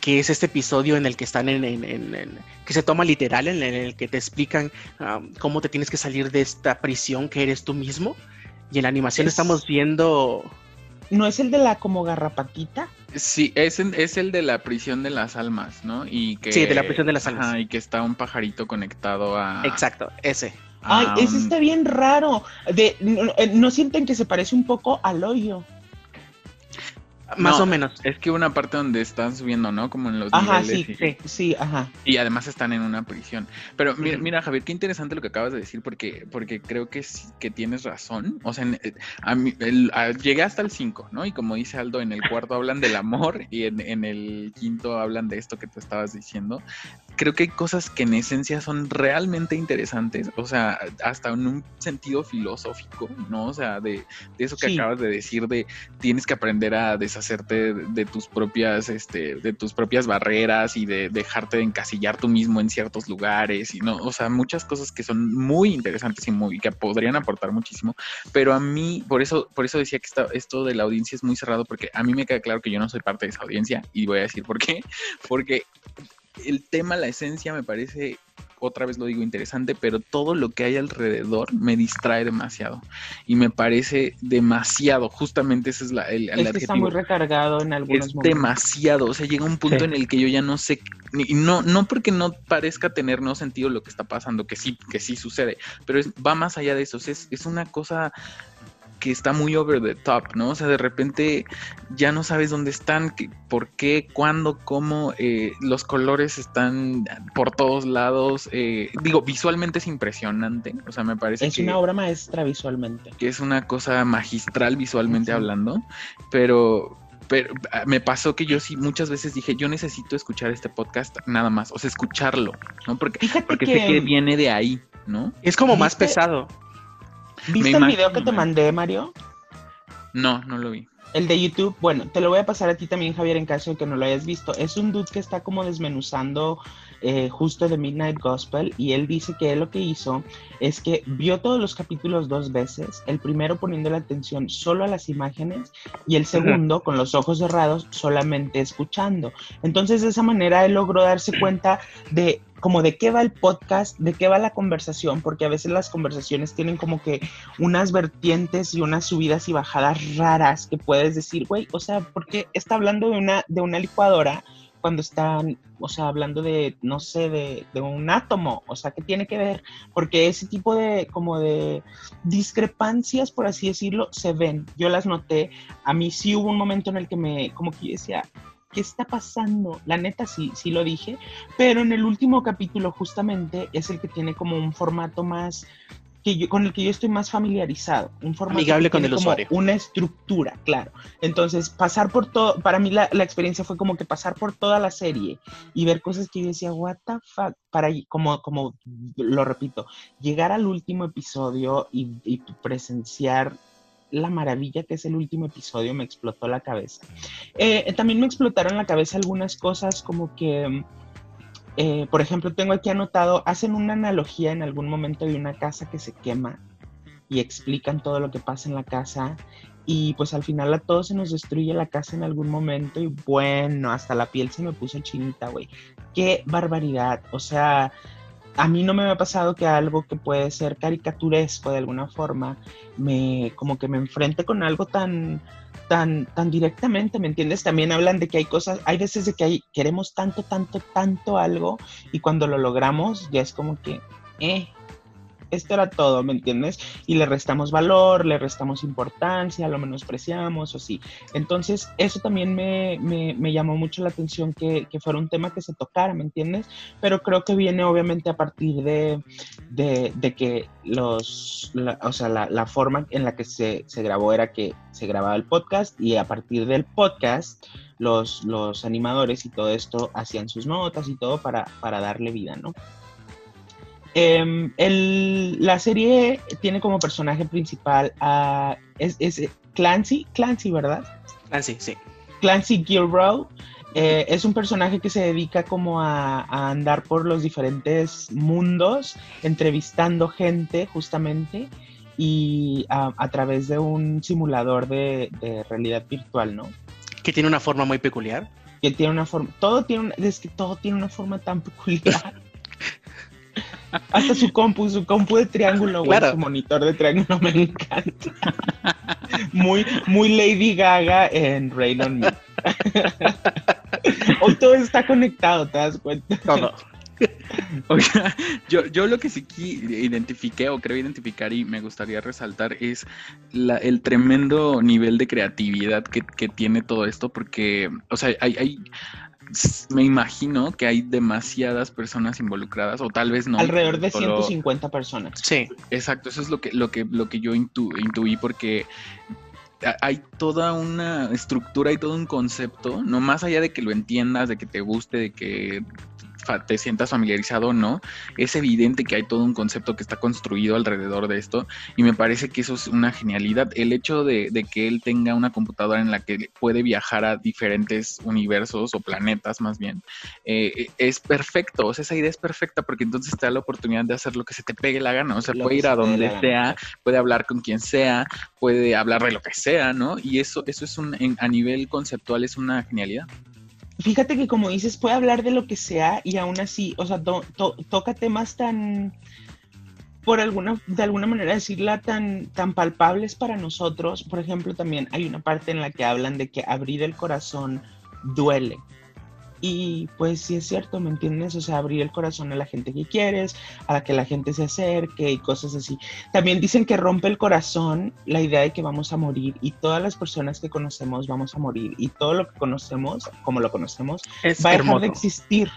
que es este episodio en el que están en, en- en- en- que se toma literal, en, el que te explican cómo te tienes que salir de esta prisión que eres tú mismo. Y en la animación Es- estamos viendo ¿No es el de la como garrapatita? Sí, es, en- es el de la prisión de las almas, ¿no? Y que, Sí, de la prisión de las almas. Ajá, y que está un pajarito conectado a... Exacto, ese. Ay, ese está bien raro. De, no, eh, ¿no sienten que se parece un poco al hoyo? Más No, o menos. Es que una parte donde están subiendo, ¿no? Como en los Ajá, niveles. sí, y, sí, sí, ajá. y además están en una prisión. Pero mira, Ujú. mira, Javier, qué interesante lo que acabas de decir, porque, porque creo que sí, que tienes razón. O sea, en- eh, a mí, el- a- llegué hasta el 5, ¿no? Y como dice Aldo, en el cuarto hablan del amor y en, en el quinto hablan de esto que te estabas diciendo. Creo que hay cosas que en esencia son realmente interesantes, o sea, hasta en un sentido filosófico, ¿no? O sea, de, de eso que Sí. acabas de decir, de tienes que aprender a deshacerte de, tus propias, este, de tus propias barreras y de dejarte de encasillar tú mismo en ciertos lugares y no, o sea, muchas cosas que son muy interesantes y muy que podrían aportar muchísimo, pero a mí, por eso, por eso decía que esta- esto de la audiencia es muy cerrado, porque a mí me queda claro que yo no soy parte de esa audiencia y voy a decir por qué, porque el tema, la esencia me parece otra vez lo digo interesante, pero todo lo que hay alrededor me distrae demasiado y me parece demasiado, justamente ese es la, el, el Es que está muy recargado en algunos Es momentos. demasiado, o sea, llega un punto Sí. en el que yo ya no sé, y no, no porque no parezca tener no sentido lo que está pasando, que sí, que sí sucede, pero es, va más allá de eso, o sea, es, es una cosa que está muy over the top, ¿no? O sea, de repente ya no sabes dónde están, qué- por qué, cuándo, cómo, eh, los colores están por todos lados, eh, digo, visualmente es impresionante, o sea, me parece Es que una obra maestra visualmente. que es una cosa magistral visualmente hablando, pero, pero ah, me pasó que yo sí muchas veces dije, yo necesito escuchar este podcast nada más, o sea, escucharlo, ¿no? Porque, Fíjate porque que, sé que viene de ahí, ¿no? Es como más pesado. ¿Viste me el video que te mandé, Mario? No, no lo vi. El de YouTube, bueno, te lo voy a pasar a ti también, Javier, en caso de que no lo hayas visto. Es un dude que está como desmenuzando eh, justo de Midnight Gospel y él dice que él lo que hizo es que vio todos los capítulos dos veces, el primero poniendo la atención solo a las imágenes y el segundo con los ojos cerrados solamente escuchando. Entonces de esa manera él logró darse cuenta de como de qué va el podcast, de qué va la conversación, porque a veces las conversaciones tienen como que unas vertientes y unas subidas y bajadas raras que puedes decir, güey, o sea, ¿por qué está hablando de una, de una licuadora cuando están, o sea, hablando de, no sé, de, de un átomo? O sea, ¿qué tiene que ver? Porque ese tipo de, como de discrepancias, por así decirlo, se ven. Yo las noté. A mí sí hubo un momento en el que me, como que decía, ¿qué está pasando? La neta sí, sí lo dije, pero en el último capítulo justamente es el que tiene como un formato más que yo, con el que yo estoy más familiarizado, un formato Amigable con el como usuario. una estructura, claro. Entonces, pasar por todo, para mí la, la experiencia fue como que pasar por toda la serie y ver cosas que yo decía, what the fuck, para, como, como lo repito, llegar al último episodio y, y presenciar la maravilla que es el último episodio me explotó la cabeza. Eh, también me explotaron la cabeza algunas cosas como que, eh, por ejemplo, tengo aquí anotado, hacen una analogía en algún momento de una casa que se quema y explican todo lo que pasa en la casa y pues al final a todos se nos destruye la casa en algún momento y bueno, hasta la piel se me puso chinita, güey. Qué barbaridad. O sea, a mí no me ha pasado que algo que puede ser caricaturesco de alguna forma, me como que me enfrente con algo tan tan tan directamente, ¿me entiendes? También hablan de que hay cosas, hay veces de que hay, queremos tanto, tanto, tanto algo y cuando lo logramos ya es como que, eh, esto era todo, ¿me entiendes? Y le restamos valor, le restamos importancia, lo menospreciamos o sí. Entonces, eso también me, me, llamó mucho la atención que, que, fuera un tema que se tocara, ¿me entiendes? Pero creo que viene obviamente a partir de, de, que los, o sea, la, la, forma en la que se, se grabó era que se grababa el podcast y a partir del podcast los, los animadores y todo esto hacían sus notas y todo para, para darle vida, ¿no? Em, la serie tiene como personaje principal a. Es, Clancy, Clancy, ¿verdad? Clancy, sí. Clancy Gilrow. Eh, es un personaje que se dedica como a, andar por los diferentes mundos, entrevistando gente justamente y a, través de un simulador de, de, realidad virtual, ¿no? Que tiene una forma muy peculiar. Que tiene una forma, todo tiene, es que todo tiene una forma tan peculiar. Hasta su compu, su compu de triángulo, güey, su monitor de triángulo me encanta. Muy, muy Lady Gaga en Rain on Me. Hoy todo está conectado, ¿te das cuenta? Todo. Oiga, yo, yo lo que sí identifiqué o creo identificar y me gustaría resaltar es el tremendo nivel de creatividad que, que, tiene todo esto, porque, o sea, hay, hay, me imagino que hay demasiadas personas involucradas, o tal vez no. Alrededor de 150 personas. Sí. Exacto, eso es lo que, lo que, lo que yo intuí, porque hay toda una estructura y todo un concepto, no más allá de que lo entiendas, de que te guste, de que te sientas familiarizado o no, es evidente que hay todo un concepto que está construido alrededor de esto y me parece que eso es una genialidad. El hecho de, que él tenga una computadora en la que puede viajar a diferentes universos o planetas más bien, eh, es perfecto, o sea, esa idea es perfecta porque entonces te da la oportunidad de hacer lo que se te pegue la gana, o sea, puede ir a donde sea, puede hablar con quien sea, puede hablar de lo que sea, ¿no? Y eso, eso es un, a nivel conceptual es una genialidad fíjate que como dices, puede hablar de lo que sea y aún así, o sea, toca temas tan, por alguna, de alguna manera decirla, tan, tan palpables para nosotros. Por ejemplo, también hay una parte en la que hablan de que abrir el corazón duele. Y pues sí es cierto, ¿me entiendes? O sea, abrir el corazón a la gente que quieres, a la que la gente se acerque y cosas así. También dicen que rompe el corazón la idea de que vamos a morir y todas las personas que conocemos vamos a morir y todo lo que conocemos, como lo conocemos, va a dejar de existir.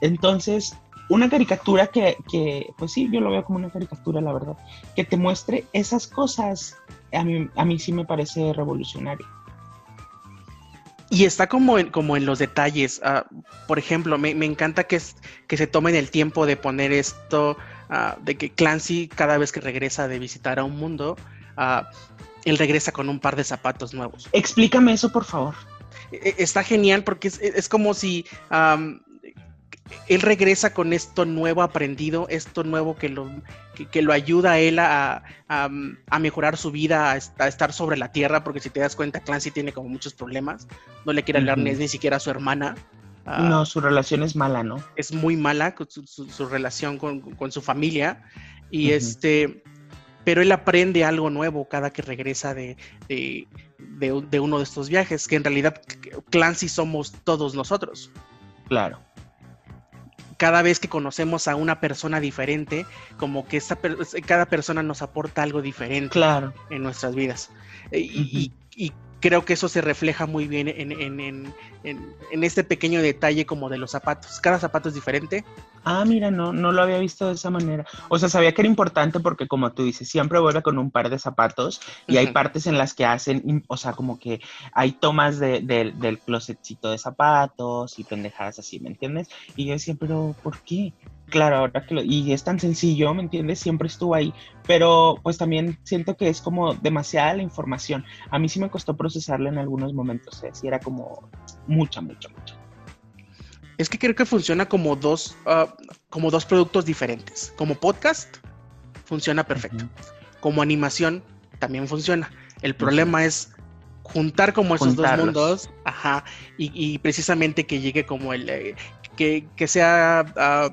Entonces, una caricatura que, que, pues sí, yo lo veo como una caricatura, la verdad, que te muestre esas cosas, a mí, a mí sí me parece revolucionario. Y está como en, como en los detalles. Ah, por ejemplo, me, encanta que, que se tomen el tiempo de poner esto, ah, de que Clancy cada vez que regresa de visitar a un mundo, uh, él regresa con un par de zapatos nuevos. Explícame eso, por favor. E, e, está genial porque es, es como si él regresa con esto nuevo aprendido, esto nuevo que lo, que, lo ayuda a él a, mejorar su vida, a, estar sobre la tierra, porque si te das cuenta, Clancy tiene como muchos problemas, no le quiere hablar ni, siquiera a su hermana. Ah, no, su relación es mala, ¿no? Es muy mala su, relación con, su familia, y este, pero él aprende algo nuevo cada que regresa de, de uno de estos viajes, que en realidad Clancy somos todos nosotros. Claro cada vez que conocemos a una persona diferente, como que esta cada persona nos aporta algo diferente claro. en nuestras vidas. Eh, y, creo que eso se refleja muy bien en, en, este pequeño detalle como de los zapatos. Cada zapato es diferente. Ah, mira, no, no lo había visto de esa manera. O sea, sabía que era importante porque como tú dices, siempre vuelve con un par de zapatos y hay partes en las que hacen, o sea, como que hay tomas de, del closetcito de zapatos y pendejadas así, ¿me entiendes? Y yo decía, pero ¿por qué? Claro, ahora que lo, y es tan sencillo, ¿me entiendes? Siempre estuvo ahí, pero pues también siento que es como demasiada la información. A mí sí me costó procesarla en algunos momentos, ¿eh? sí era como mucha, mucha, mucha. Es que creo que funciona como dos, ah, como dos productos diferentes. Como podcast, funciona perfecto. Como animación, también funciona. El problema es juntar como esos Juntarlos. dos mundos, ajá, y, y precisamente que llegue como el, eh, que, que sea, ah,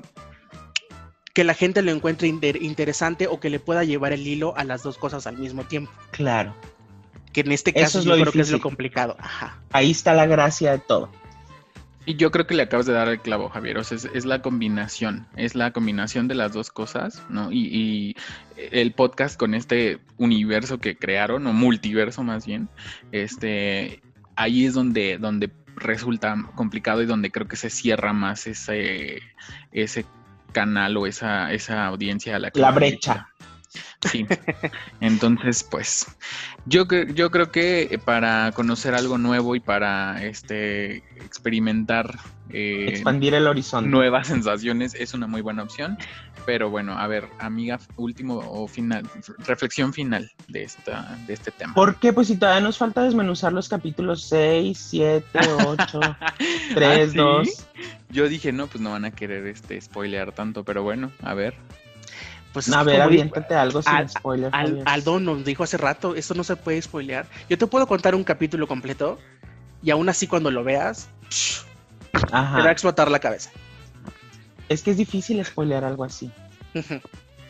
que la gente lo encuentre inter- interesante o que le pueda llevar el hilo a las dos cosas al mismo tiempo. Claro. Que en este Eso caso es yo lo creo que es lo complicado, ajá. Ahí está la gracia de todo. Y yo creo que le acabas de dar el clavo, Javier. O sea, es, es la combinación, es la combinación de las dos cosas, ¿no? Y, y el podcast con este universo que crearon, o multiverso más bien, este, ahí es donde, donde resulta complicado y donde creo que se cierra más ese, ese canal o esa, esa audiencia a la que La brecha. Sí. Entonces, pues, yo, yo creo que para conocer algo nuevo y para este experimentar eh, Expandir el horizonte. nuevas sensaciones es una muy buena opción. Pero bueno, a ver, amiga, último o final, reflexión final de esta, de este tema. ¿Por qué? Pues si todavía nos falta desmenuzar los capítulos 6, 7, 8, 3, ¿Ah, sí? 2. Yo dije, no, pues no van a querer este spoilear tanto, pero bueno, a ver. Pues es A ver, aviéntate algo sin Al-. Aldo nos dijo hace rato, esto no se puede spoilear. Yo te puedo contar un capítulo completo y aún así cuando lo veas, te va a Ajá. explotar la cabeza. Es que es difícil spoilear algo así.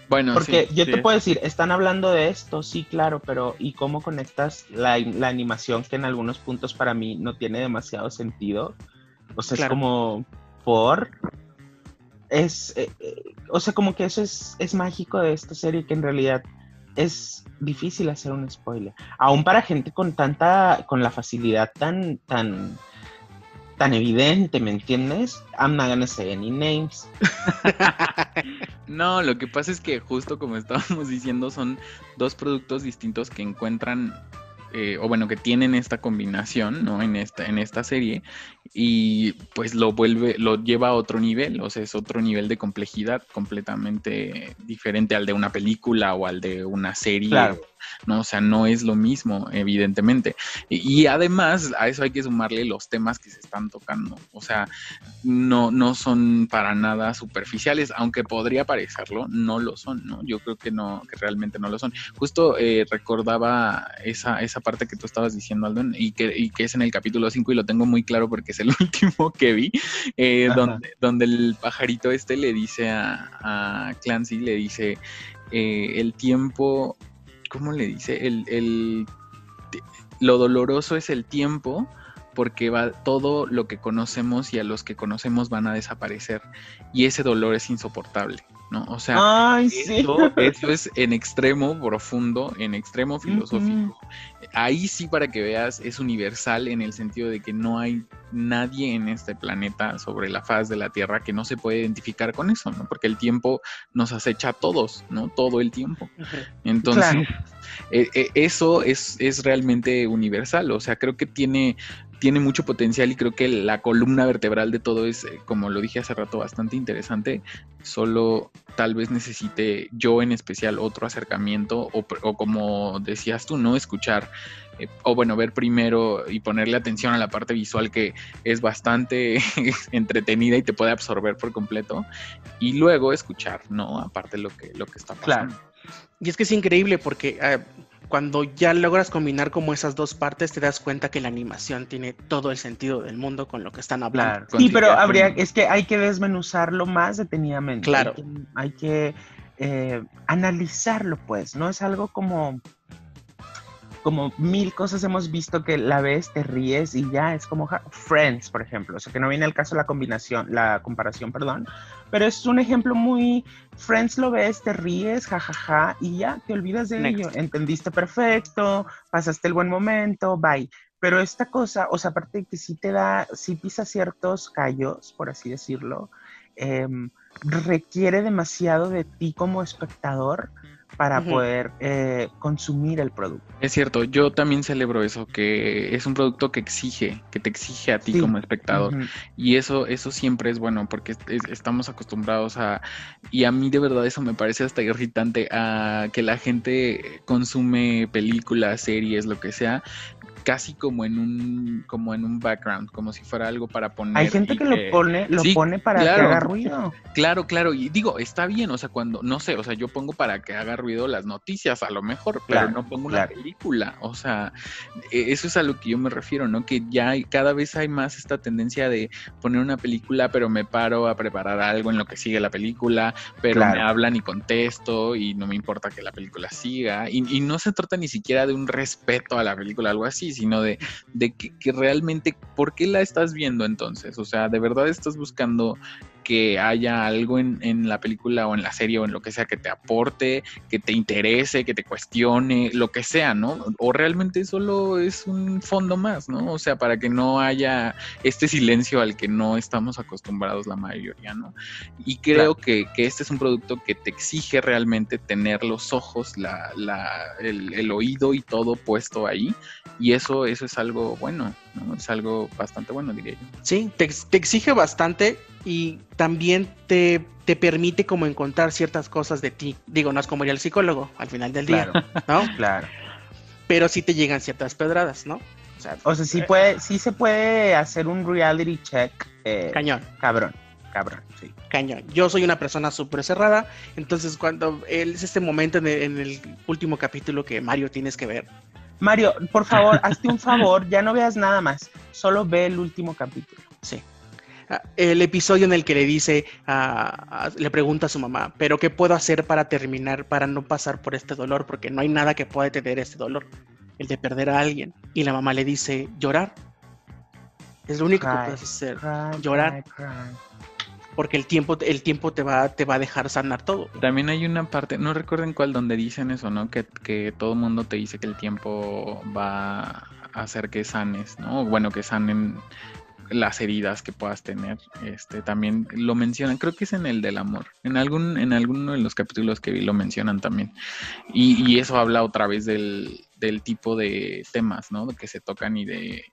Bueno, Porque sí, yo sí. te puedo decir, están hablando de esto, sí, claro, pero ¿y cómo conectas la, la animación que en algunos puntos para mí no tiene demasiado sentido? O sea, Claro. es como por... Es, eh, eh, o sea, como que eso es, es mágico de esta serie que en realidad es difícil hacer un spoiler. Aún para gente con tanta, con la facilidad tan, tan, tan evidente, ¿me entiendes? I'm not gonna say any names. No, lo que pasa es que justo como estábamos diciendo, son dos productos distintos que encuentran, eh, o bueno, que tienen esta combinación, ¿no? En esta, en esta serie, y pues lo vuelve, lo lleva a otro nivel, o sea, es otro nivel de complejidad completamente diferente al de una película o al de una serie. Claro. ¿No? O sea, no es lo mismo, evidentemente. Y, y además, a eso hay que sumarle los temas que se están tocando. O sea, no, no son para nada superficiales, aunque podría parecerlo, no lo son, ¿no? Yo creo que no, que realmente no lo son. Justo eh, recordaba esa, esa parte que tú estabas diciendo, Aldo, y que, y que es en el capítulo 5 y lo tengo muy claro porque es el último que vi, eh, donde, donde el pajarito este le dice a, a Clancy, le dice, eh, el tiempo, ¿cómo le dice? El, el- lo doloroso es el tiempo porque va todo lo que conocemos y a los que conocemos van a desaparecer y ese dolor es insoportable, ¿no? O sea, Ay, sí. eso, eso es en extremo profundo, en extremo filosófico. Ahí sí, para que veas, es universal en el sentido de que no hay nadie en este planeta sobre la faz de la Tierra que no se puede identificar con eso, ¿no? Porque el tiempo nos acecha a todos, ¿no? Todo el tiempo. Entonces, Claro. eh, eh, eso es, es realmente universal. O sea, creo que tiene, tiene mucho potencial y creo que la columna vertebral de todo es, eh, como lo dije hace rato, bastante interesante. Solo tal vez necesite yo en especial otro acercamiento o, o como decías tú, no escuchar. eh, o bueno, ver primero y ponerle atención a la parte visual que es bastante entretenida y te puede absorber por completo. Y luego escuchar, ¿no? Aparte lo que, lo que está pasando. Claro. Y es que es increíble porque eh, cuando ya logras combinar como esas dos partes, te das cuenta que la animación tiene todo el sentido del mundo con lo que están hablando. Sí, pero habría, es que hay que desmenuzarlo más detenidamente. Claro. Hay que, hay que, eh, analizarlo, pues. No es algo como, como mil cosas hemos visto que la ves, te ríes y ya es como ja- Friends, por ejemplo. O sea, que no viene al caso la combinación, la comparación, perdón. Pero es un ejemplo muy. Friends lo ves, te ríes, jajaja, y ya te olvidas de Next. ello. Entendiste perfecto, pasaste el buen momento, bye. Pero esta cosa, o sea, aparte de que sí te da, sí pisa ciertos callos, por así decirlo, em, requiere demasiado de ti como espectador para poder eh, consumir el producto. Es cierto, yo también celebro eso, que es un producto que exige, que te exige a ti Sí. como espectador. Y eso, eso siempre es bueno, porque es- es- estamos acostumbrados a, y a mí de verdad eso me parece hasta irritante, a que la gente consume películas, series, lo que sea, casi como en un, como en un background, como si fuera algo para poner. Hay gente que lo pone, lo Sí, pone para claro. que haga ruido. Claro, claro, y digo, está bien, o sea, cuando, no sé, o sea, yo pongo para que haga ruido las noticias, a lo mejor, pero no pongo una claro. película, o sea, e- eso es a lo que yo me refiero, ¿no? Que ya hay, cada vez hay más esta tendencia de poner una película, pero me paro a preparar algo en lo que sigue la película, pero me hablan y contesto y no me importa que la película siga, y, y no se trata ni siquiera de un respeto a la película, algo así, sino de, de que, que realmente, ¿por qué la estás viendo entonces? O sea, ¿de verdad estás buscando que haya algo en, en la película o en la serie o en lo que sea que te aporte, que te interese, que te cuestione, lo que sea, ¿no? O realmente solo es un fondo más, ¿no? O sea, para que no haya este silencio al que no estamos acostumbrados la mayoría, ¿no? Y creo que, que este es un producto que te exige realmente tener los ojos, la, la, el, el oído y todo puesto ahí. Y eso, eso es algo bueno, ¿no? Es algo bastante bueno, diría yo. Sí, te, ex- te exige bastante y también te, te permite como encontrar ciertas cosas de ti. Digo, no es como ir al psicólogo al final del día, Claro, ¿no? claro. Pero sí te llegan ciertas pedradas, ¿no? O sea, O sea, sí eh, puede, sí se puede hacer un reality check. eh, cañón. cabrón, cabrón, sí. Cañón. Yo soy una persona súper cerrada, entonces cuando él- es este momento en el, en el último capítulo que Mario tienes que ver. Mario, por favor, hazte un favor, ya no veas nada más, solo ve el último capítulo. Sí. Ah, El episodio en el que le dice, le pregunta a su mamá, pero ¿qué puedo hacer para terminar, para no pasar por este dolor? Porque no hay nada que pueda detener este dolor, el de perder a alguien. Y la mamá le dice, llorar. Es lo único que puedes hacer, Cry, Llorar. cry. Porque el tiempo, el tiempo te va, te va a dejar sanar todo. También hay una parte, no recuerden cuál, donde dicen eso, ¿no? Que, que todo el mundo te dice que el tiempo va a hacer que sanes, ¿no? Bueno, que sanen las heridas que puedas tener. Este también lo mencionan, creo que es en el del amor. En algún, en alguno de los capítulos que vi lo mencionan también. Y, y eso habla otra vez del, del tipo de temas, ¿no? Que se tocan y de,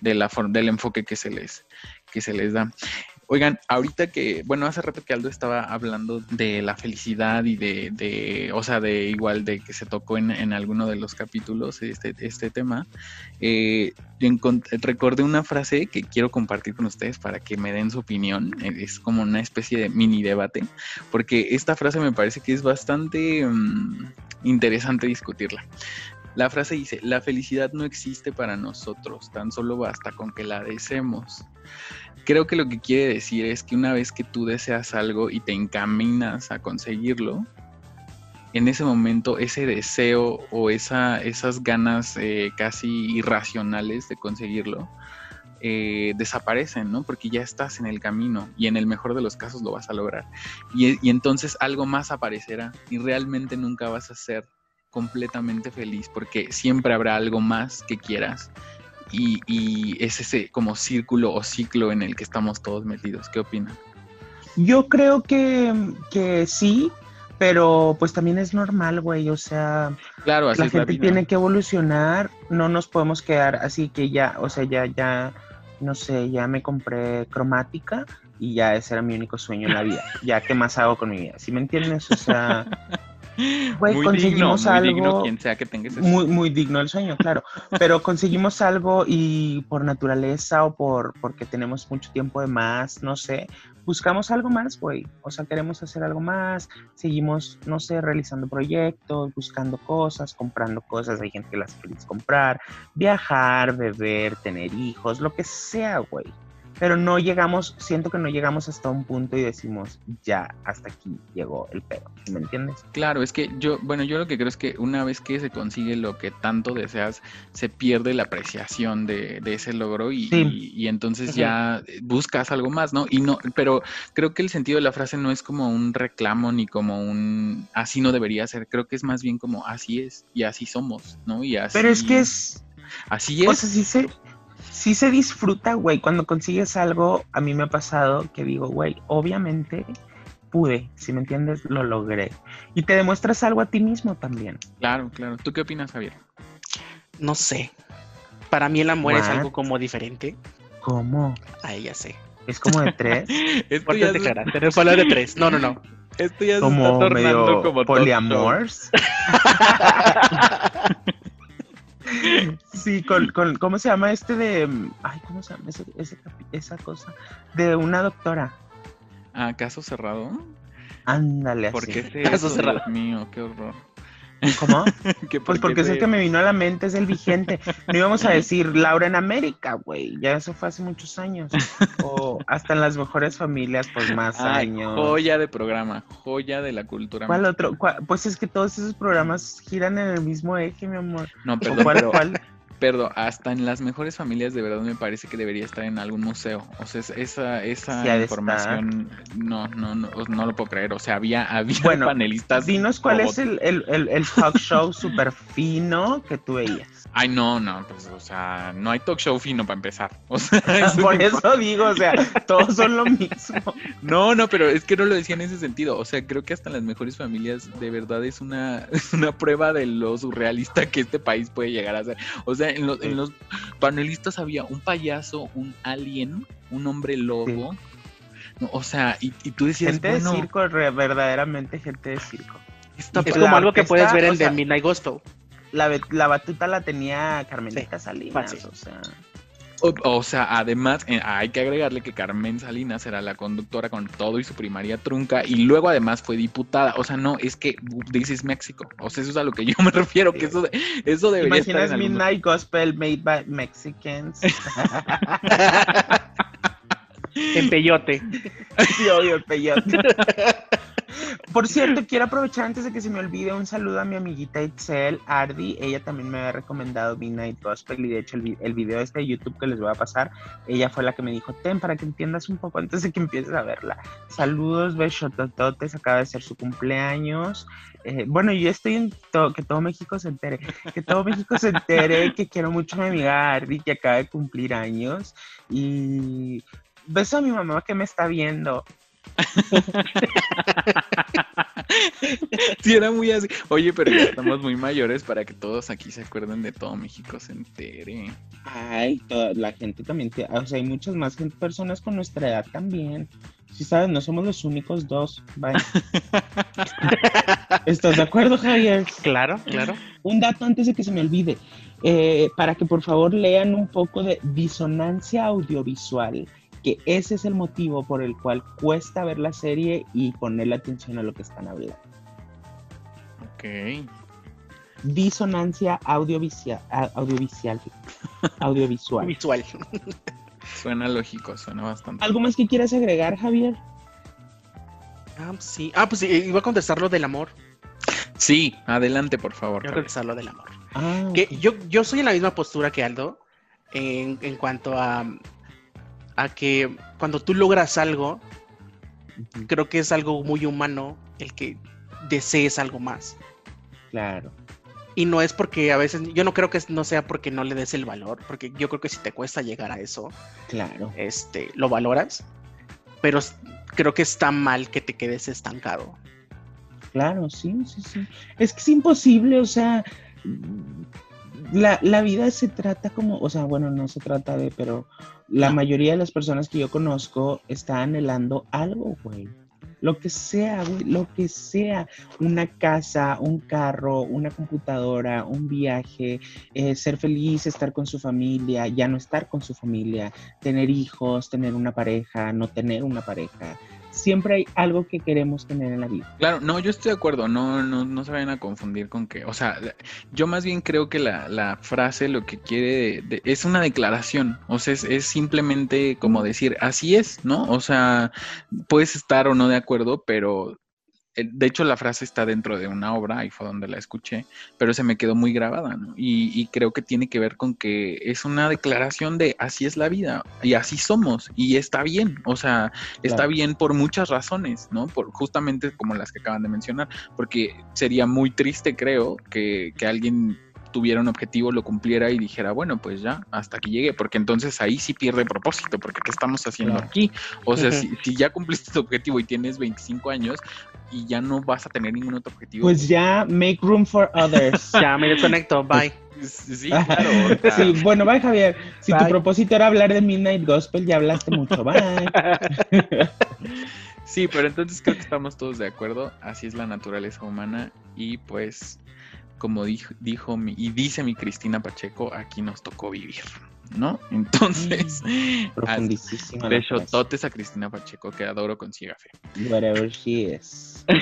de la del enfoque que se les, que se les da. Oigan, ahorita que, bueno, hace rato que Aldo estaba hablando de la felicidad y de, de o sea, de igual de que se tocó en, en alguno de los capítulos este, este tema, eh, yo recordé una frase que quiero compartir con ustedes para que me den su opinión. eh, Es como una especie de mini debate, porque esta frase me parece que es bastante mm, interesante discutirla. La frase dice, la felicidad no existe para nosotros, tan solo basta con que la deseemos. Creo que lo que quiere decir es que una vez que tú deseas algo y te encaminas a conseguirlo, en ese momento ese deseo o esa, esas ganas eh, casi irracionales de conseguirlo eh, desaparecen, ¿no? Porque ya estás en el camino y en el mejor de los casos lo vas a lograr. Y entonces algo más aparecerá y realmente nunca vas a ser completamente feliz porque siempre habrá algo más que quieras y, y es ese como círculo o ciclo en el que estamos todos metidos. ¿Qué opinan? Yo creo que, que sí, pero pues también es normal, güey. O sea, Claro, así la gente tiene que evolucionar, no nos podemos quedar así que ya, o sea, ya, ya, no sé, ya me compré cromática y ya ese era mi único sueño en la vida. Ya, ¿qué más hago con mi vida? ¿Sí me entiendes? O sea, muy digno, conseguimos muy algo digno quien sea que tenga ese muy, muy digno el sueño, claro. Pero conseguimos algo y por naturaleza o por porque tenemos mucho tiempo de más, no sé, buscamos algo más, güey. O sea, queremos hacer algo más, seguimos, no sé, realizando proyectos, buscando cosas, comprando cosas. Hay gente que las feliz comprar, viajar, beber, tener hijos, lo que sea, güey. Pero no llegamos, siento que no llegamos hasta un punto y decimos, ya, hasta aquí llegó el pedo. ¿sí ¿Me entiendes? Claro, es que yo, bueno, yo lo que creo es que una vez que se consigue lo que tanto deseas, se pierde la apreciación de, de ese logro y, Sí. y- y entonces ya buscas algo más, ¿no? Y no, pero creo que el sentido de la frase no es como un reclamo ni como un así no debería ser, creo que es más bien como así es y así somos, ¿no? Y así, Pero es que es, así O es. sea, sí se, sí se disfruta, güey. Cuando consigues algo, a mí me ha pasado que digo, güey, obviamente pude, si me entiendes, lo logré. Y te demuestras algo a ti mismo también. Claro, claro. ¿Tú qué opinas, Javier? No sé. Para mí el amor es algo como diferente. ¿Cómo? Ahí ya sé. Es como de tres, Esto declaraciones. Fue hablar de tres. No, no, no. esto ya se está como tornando medio como poliamors. Sí, con, con, ¿cómo se llama este de, mm, ay, ¿cómo se llama ese, ese esa cosa? De una doctora. Ah, caso cerrado. Ándale, ¿Por así. qué es Caso cerrado. Dios mío, qué horror. ¿Cómo? ¿Qué- Pues por porque es el que me vino a la mente, es el vigente. No íbamos a decir Laura en América, güey. Ya eso fue hace muchos años. O hasta en las mejores familias, pues más Ay, años. joya de programa, joya de la cultura. ¿Cuál otro? ¿Cuál? Pues es que todos esos programas giran en el mismo eje, mi amor. No, ¿O perdón, cuál, pero, cuál? Pero hasta en las mejores familias de verdad me parece que debería estar en algún museo. O sea, es- esa, esa Sí información no, no, no, no lo puedo creer. O sea, había, había Bueno, panelistas. Dinos cuál es el, el, el, el talk show súper fino que tú veías. Ay, no, no, pues, o sea, no hay talk show fino para empezar. O sea, eso Por eso digo, o sea, todos son lo mismo. No, no, pero es que no lo decía en ese sentido. O sea, creo que hasta en las mejores familias de verdad es una, es una prueba de lo surrealista que este país puede llegar a ser. O sea, en los, en los panelistas había un payaso, un alien, un hombre lobo. No, o sea, y, y tú decías, Gente bueno, de circo, re- verdaderamente gente de circo. Es como algo que puedes ver o en sea, The Midnight Gospel. La, la batuta la tenía Carmelita Salinas, fácil. o sea. O, o sea, además eh, hay que agregarle que Carmen Salinas era la conductora con todo y su primaria trunca y luego además fue diputada. O sea, no, es que this is México. O sea, eso es a lo que yo me refiero, que eso, de- eso debería estar ¿Imaginas en algún- Midnight Gospel made by Mexicans? En peyote. sí, obvio, el peyote. Por cierto, quiero aprovechar antes de que se me olvide un saludo a mi amiguita Itzel Ardi. Ella también me había recomendado Midnight Gospel y de hecho el, el video este de YouTube que les voy a pasar, ella fue la que me dijo, ten para que entiendas un poco antes de que empieces a verla. Saludos, besotototes, acaba de ser su cumpleaños. Eh, bueno, yo estoy en to- que todo México se entere, que todo México se entere, que quiero mucho a mi amiga Ardi que acaba de cumplir años y beso a mi mamá que me está viendo. Sí, era muy así. Oye, pero ya estamos muy mayores para que todos aquí se acuerden de todo México se entere. Ay, toda la gente también, te- o sea, hay muchas más gente, personas con nuestra edad también. Si sabes, no somos los únicos dos. Bye. ¿Estás de acuerdo, Javier? Claro, claro. Un dato antes de que se me olvide, eh, para que por favor lean un poco de disonancia audiovisual, que ese es el motivo por el cual cuesta ver la serie y ponerle atención a lo que están hablando. Ok. Disonancia audiovisual, audiovisual, audiovisual. Visual. Suena lógico, suena bastante. ¿Algo más que quieras agregar, Javier? Ah, sí. Ah, pues sí, iba a contestar lo del amor. Sí, adelante, por favor. Iba a contestar lo del amor. Ah, Que yo, yo soy en la misma postura que Aldo en, en cuanto a, a que cuando tú logras algo, creo que es algo muy humano el que desees algo más. Claro. Y no es porque a veces, yo no creo que no sea porque no le des el valor, porque yo creo que si te cuesta llegar a eso, Claro. este, lo valoras, pero creo que está mal que te quedes estancado. Claro, sí, sí, sí. Es que es imposible, o sea, la, la vida se trata como, o sea, bueno, no se trata de, pero la mayoría de las personas que yo conozco está anhelando algo, güey. Lo que sea, güey, lo que sea. Una casa, un carro, una computadora, un viaje, eh, ser feliz, estar con su familia, ya no estar con su familia, tener hijos, tener una pareja, no tener una pareja. Siempre hay algo que queremos tener en la vida. Claro, no, yo estoy de acuerdo, no, no, no se vayan a confundir con que, o sea, yo más bien creo que la, la frase lo que quiere es una declaración, o sea, es, es simplemente como decir, así es, ¿no? O sea, puedes estar o no de acuerdo, pero de hecho la frase está dentro de una obra, ahí fue donde la escuché, pero se me quedó muy grabada, ¿no? Y, y creo que tiene que ver con que es una declaración de así es la vida y así somos y está bien, o sea, está Claro. bien por muchas razones, ¿no? Por justamente como las que acaban de mencionar, porque sería muy triste, creo, que, que alguien tuviera un objetivo, lo cumpliera y dijera, bueno, pues ya, hasta aquí llegué, porque entonces ahí sí pierde propósito, porque ¿qué estamos haciendo Claro. aquí? O sea, si, si ya cumpliste tu objetivo y tienes 25 años y ya no vas a tener ningún otro objetivo. Pues ya, make room for others. Ya me desconecto, bye. Sí, claro. Sí, bueno, bye Javier. Si tu propósito era hablar de Midnight Gospel, ya hablaste mucho. Bye. Sí, pero entonces creo que estamos todos de acuerdo. Así es la naturaleza humana y pues como dijo, dijo mi, y dice mi Cristina Pacheco, aquí nos tocó vivir, ¿no? Entonces, Profundísima la frase. besototes a Cristina Pacheco, que adoro con ciega fe. Whatever she is.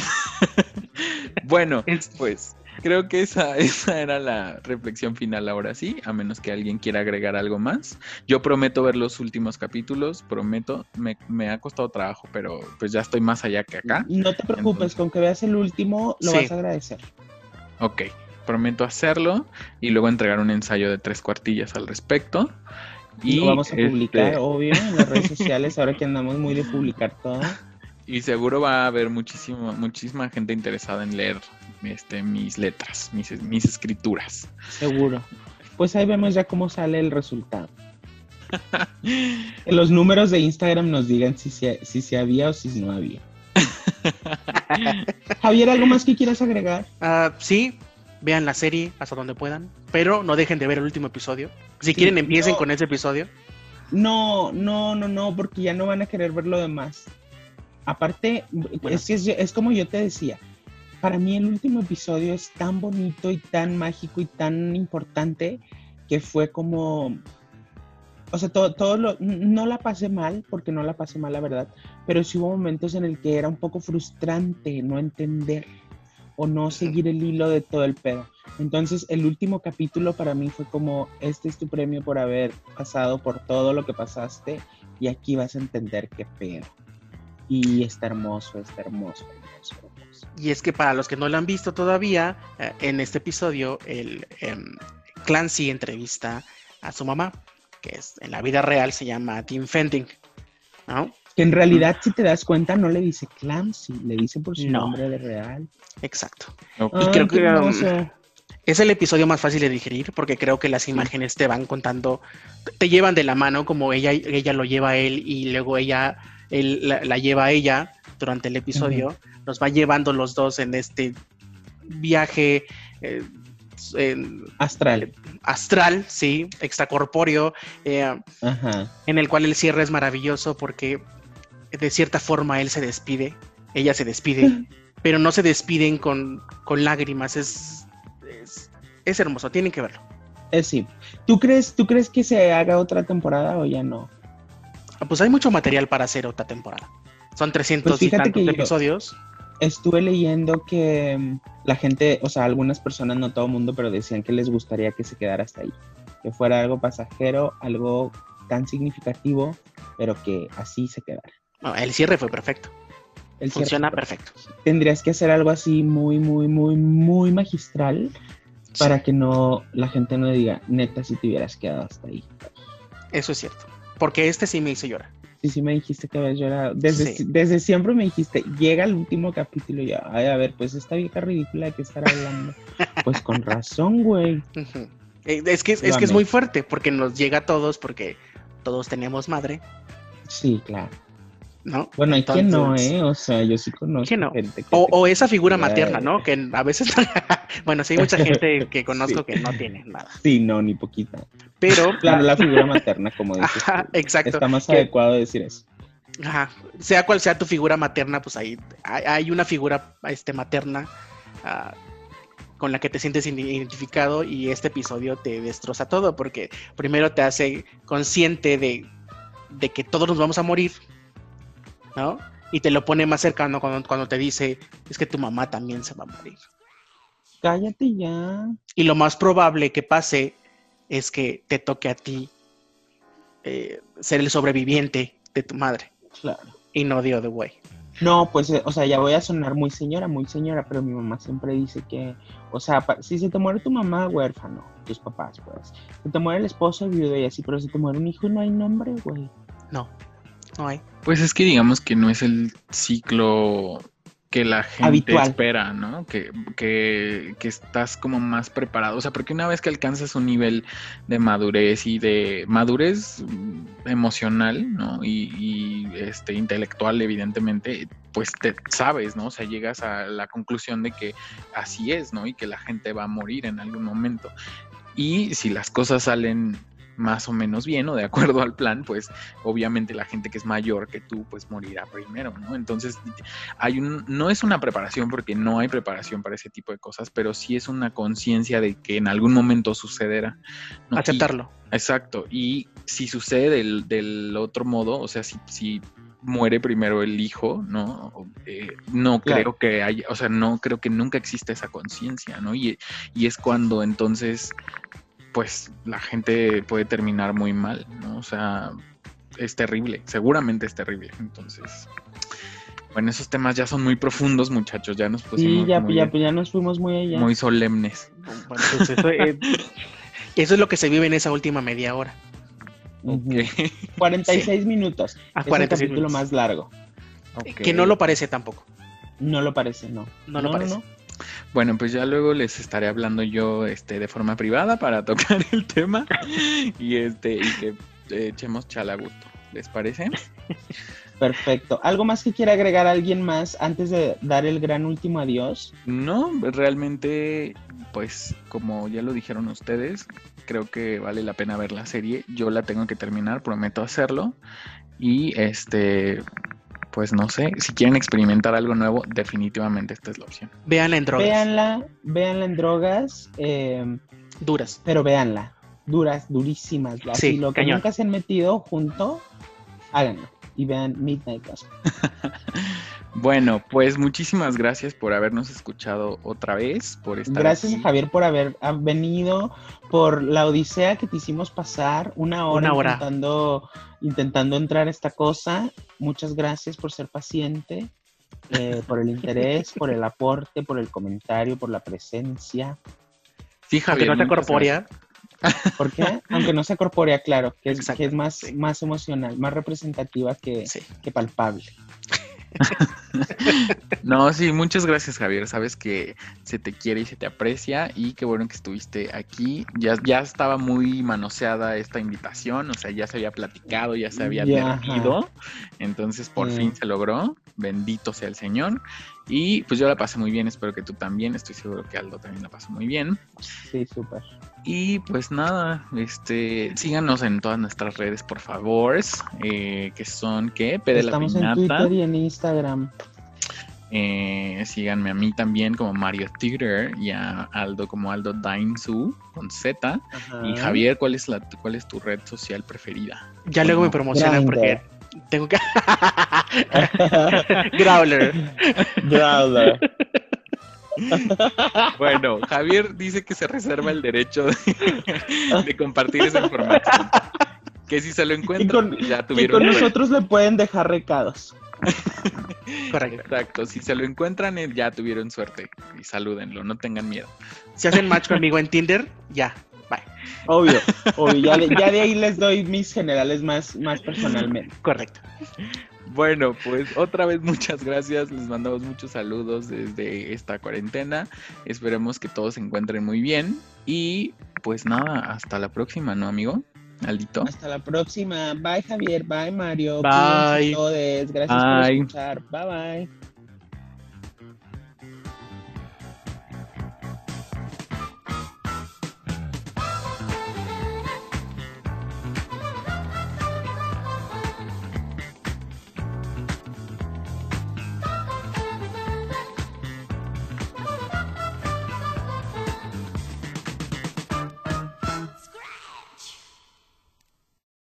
Bueno, Es- pues creo que esa, esa era la reflexión final ahora sí, a menos que alguien quiera agregar algo más. Yo prometo ver los últimos capítulos, prometo, me, me ha costado trabajo, pero pues ya estoy más allá que acá. No te preocupes, Entonces- con que veas el último lo Sí. vas a agradecer. Ok, prometo hacerlo y luego entregar un ensayo de tres cuartillas al respecto. Y lo vamos a este, publicar, obvio, en las redes sociales, ahora que andamos muy de publicar todo. Y seguro va a haber muchísimo, muchísima gente interesada en leer este, mis letras, mis, mis escrituras. Seguro. Pues ahí vemos ya cómo sale el resultado. Que los números de Instagram nos digan si se, si se había o si no había. Javier, ¿algo más que quieras agregar? Ah, sí, vean la serie hasta donde puedan, pero no dejen de ver el último episodio. Si Sí, quieren, empiecen no. con ese episodio. No, no, no, no, porque ya no van a querer ver lo demás. Aparte, es que es, es como yo te decía, para mí el último episodio es tan bonito y tan mágico y tan importante que fue como, o sea, todo, todo lo, no la pasé mal, porque no la pasé mal, la verdad, pero sí hubo momentos en el que era un poco frustrante no entender o no seguir el hilo de todo el pedo. Entonces, el último capítulo para mí fue como, este es tu premio por haber pasado por todo lo que pasaste y aquí vas a entender qué pedo. Y está hermoso, está hermoso, hermoso, hermoso. Y es que para los que no lo han visto todavía, eh, en este episodio, el em, Clancy entrevista a su mamá, que es en la vida real se llama Tim Fending. ¿no? Que en realidad, si te das cuenta, no le dice Clancy, le dice por su No. nombre de real. Exacto. Y creo que, um. Es el episodio más fácil de digerir porque creo que las imágenes te van contando, te llevan de la mano como ella, ella lo lleva a él y luego ella él la, la lleva a ella durante el episodio. Nos va llevando los dos en este viaje eh, en- Astral. astral, sí, extracorpóreo, eh, Ajá. en el cual el cierre es maravilloso porque de cierta forma él se despide, ella se despide, pero no se despiden con, con lágrimas, es, es, es hermoso, tienen que verlo. Es sí. ¿Tú crees, ¿Tú crees que se haga otra temporada o ya no? Ah, Pues hay mucho material para hacer otra temporada. Son 300 Pues y fíjate tantos que yo- episodios. Estuve leyendo que mm, la gente, o sea, algunas personas, no todo el mundo, pero decían que les gustaría que se quedara hasta ahí. Que fuera algo pasajero, algo tan significativo, pero que así se quedara. No, el cierre fue perfecto. El Funciona perfecto. Tendrías que hacer algo así muy, muy, muy, muy magistral para que no la gente no diga, neta, si te hubieras quedado hasta ahí. eso es cierto. Porque este sí me hizo llorar. Sí, sí me dijiste que habías llorado. Desde, Sí. desde siempre me dijiste, llega el último capítulo y ay, a ver, pues esta vieja ridícula de que estar hablando. pues con razón, güey. Eh, Es que, es que es muy fuerte porque nos llega a todos porque todos tenemos madre, Sí, claro. ¿No? Bueno, hay quien no, Entonces- ¿eh? O sea, yo sí conozco ¿Quién no? gente que... O, te- o esa figura materna, ¿no? Que a veces, bueno, sí hay mucha gente que conozco Sí. que no tiene nada. Sí, no, ni poquita. Pero, Claro, la figura materna, como dices Ajá, exacto. Está más Que- adecuado decir eso. ajá, sea cual sea tu figura materna, pues ahí hay, hay una figura este, materna ah, con la que te sientes identificado y este episodio te destroza todo porque primero te hace consciente de, de que todos nos vamos a morir, ¿no? Y te lo pone más cercano cuando, cuando te dice, es que tu mamá también se va a morir. Cállate ya. Y lo más probable que pase es que te toque a ti eh, ser el sobreviviente de tu madre Claro. y no the other way. No, pues, eh, o sea, ya voy a sonar muy señora, muy señora, pero mi mamá siempre dice que, o sea, si se te muere tu mamá, huérfano, tus papás, pues, se te muere el esposo, viudo y así, pero si te muere un hijo, no hay nombre, güey. No, no hay. Pues es que digamos que no es el ciclo que la gente Habitual. espera, ¿no? Que, que, que estás como más preparado. O sea, porque una vez que alcanzas un nivel de madurez y de madurez mm, emocional, ¿no? Y, y, este intelectual, evidentemente, pues te sabes, ¿no? O sea, llegas a la conclusión de que así es, ¿no? Y que la gente va a morir en algún momento. Y si las cosas salen más o menos bien o de acuerdo al plan, pues obviamente la gente que es mayor que tú, pues morirá primero, ¿no? Entonces, hay un, no es una preparación porque no hay preparación para ese tipo de cosas, pero sí es una conciencia de que en algún momento sucederá. ¿no? Y- Aceptarlo. exacto, y si sucede del, del otro modo, o sea, si, si muere primero el hijo, ¿no? Eh, no Claro. creo que haya, o sea, no creo que nunca exista esa conciencia, ¿no? Y, y es cuando entonces, pues, la gente puede terminar muy mal, ¿no? O sea, es terrible, seguramente es terrible. Entonces, bueno, esos temas ya son muy profundos, muchachos, ya nos Sí, pusimos ya, muy, ya, ya nos fuimos muy allá. muy solemnes. Bueno, pues eso, eh, eso es lo que se vive en esa última media hora. Ujú. Ok, 46 minutos. A Es el 46 capítulo minutos. más largo. Que no lo parece tampoco. No lo parece, no. No lo parece. Bueno, pues ya luego les estaré hablando yo este de forma privada para tocar el tema y este y que eh, echemos chala a gusto. ¿Les parece? Perfecto. ¿Algo más que quiera agregar alguien más antes de dar el gran último adiós? No, realmente, pues como ya lo dijeron ustedes, creo que vale la pena ver la serie. Yo la tengo que terminar, prometo hacerlo. Y este, pues no sé, si quieren experimentar algo nuevo, definitivamente esta es la opción. Véanla en drogas. Véanla, véanla en drogas, eh, Duras. pero véanla. Duras, durísimas. Así, Sí, lo que cañón. nunca se han metido junto, háganlo. Y vean Midnight Gospel. Bueno, pues muchísimas gracias por habernos escuchado otra vez, por estar Gracias aquí. a Javier por haber ha venido, por la odisea que te hicimos pasar, una hora, Una hora. Intentando, intentando entrar a esta cosa. Muchas gracias por ser paciente, eh, por el interés, por el aporte, por el comentario, por la presencia. Sí, Aunque Javier. no te muchas corpórea. ¿Por qué? Aunque no sea corpórea, claro, que es, Exacto, que es más, sí. más emocional, más representativa que, Sí. que palpable. No, sí, muchas gracias, Javier. Sabes que se te quiere y se te aprecia y qué bueno que estuviste aquí. Ya, ya estaba muy manoseada esta invitación, o sea, ya se había platicado, ya se había advertido. Entonces, por Sí. fin se logró. Bendito sea el Señor. Y pues yo la pasé muy bien, espero que tú también. Estoy seguro que Aldo también la pasó muy bien. Sí, súper. Y pues nada, este, síganos en todas nuestras redes, por favor, eh, que son, ¿qué? P de la Estamos en. Twitter y en Instagram. Eh, síganme a mí también como Mario Tigger y a Aldo como Aldo Dainzu con Z. Ajá. Y Javier, ¿cuál es la cuál es tu red social preferida? Ya luego me promocionan porque tengo que. Growler. Brawler. Bueno, Javier dice que se reserva el derecho de, de compartir esa información. Que si se lo encuentran, con- ya Y tuvieron con suerte. nosotros le pueden dejar recados. Correcto. Exacto, si se lo encuentran, eh, ya tuvieron suerte. Y salúdenlo, no tengan miedo. Si hacen match conmigo en Tinder, ya. Bye. Obvio, obvio. Ya de, ya de ahí les doy mis generales más, más personalmente. Correcto. Bueno, pues otra vez muchas gracias. Les mandamos muchos saludos desde esta cuarentena. Esperemos que todos se encuentren muy bien. Y pues nada, hasta la próxima, ¿no, amigo? Aldito. Hasta la próxima. Bye, Javier. Bye, Mario. Bye. Gracias Bye. por escuchar. Bye, bye.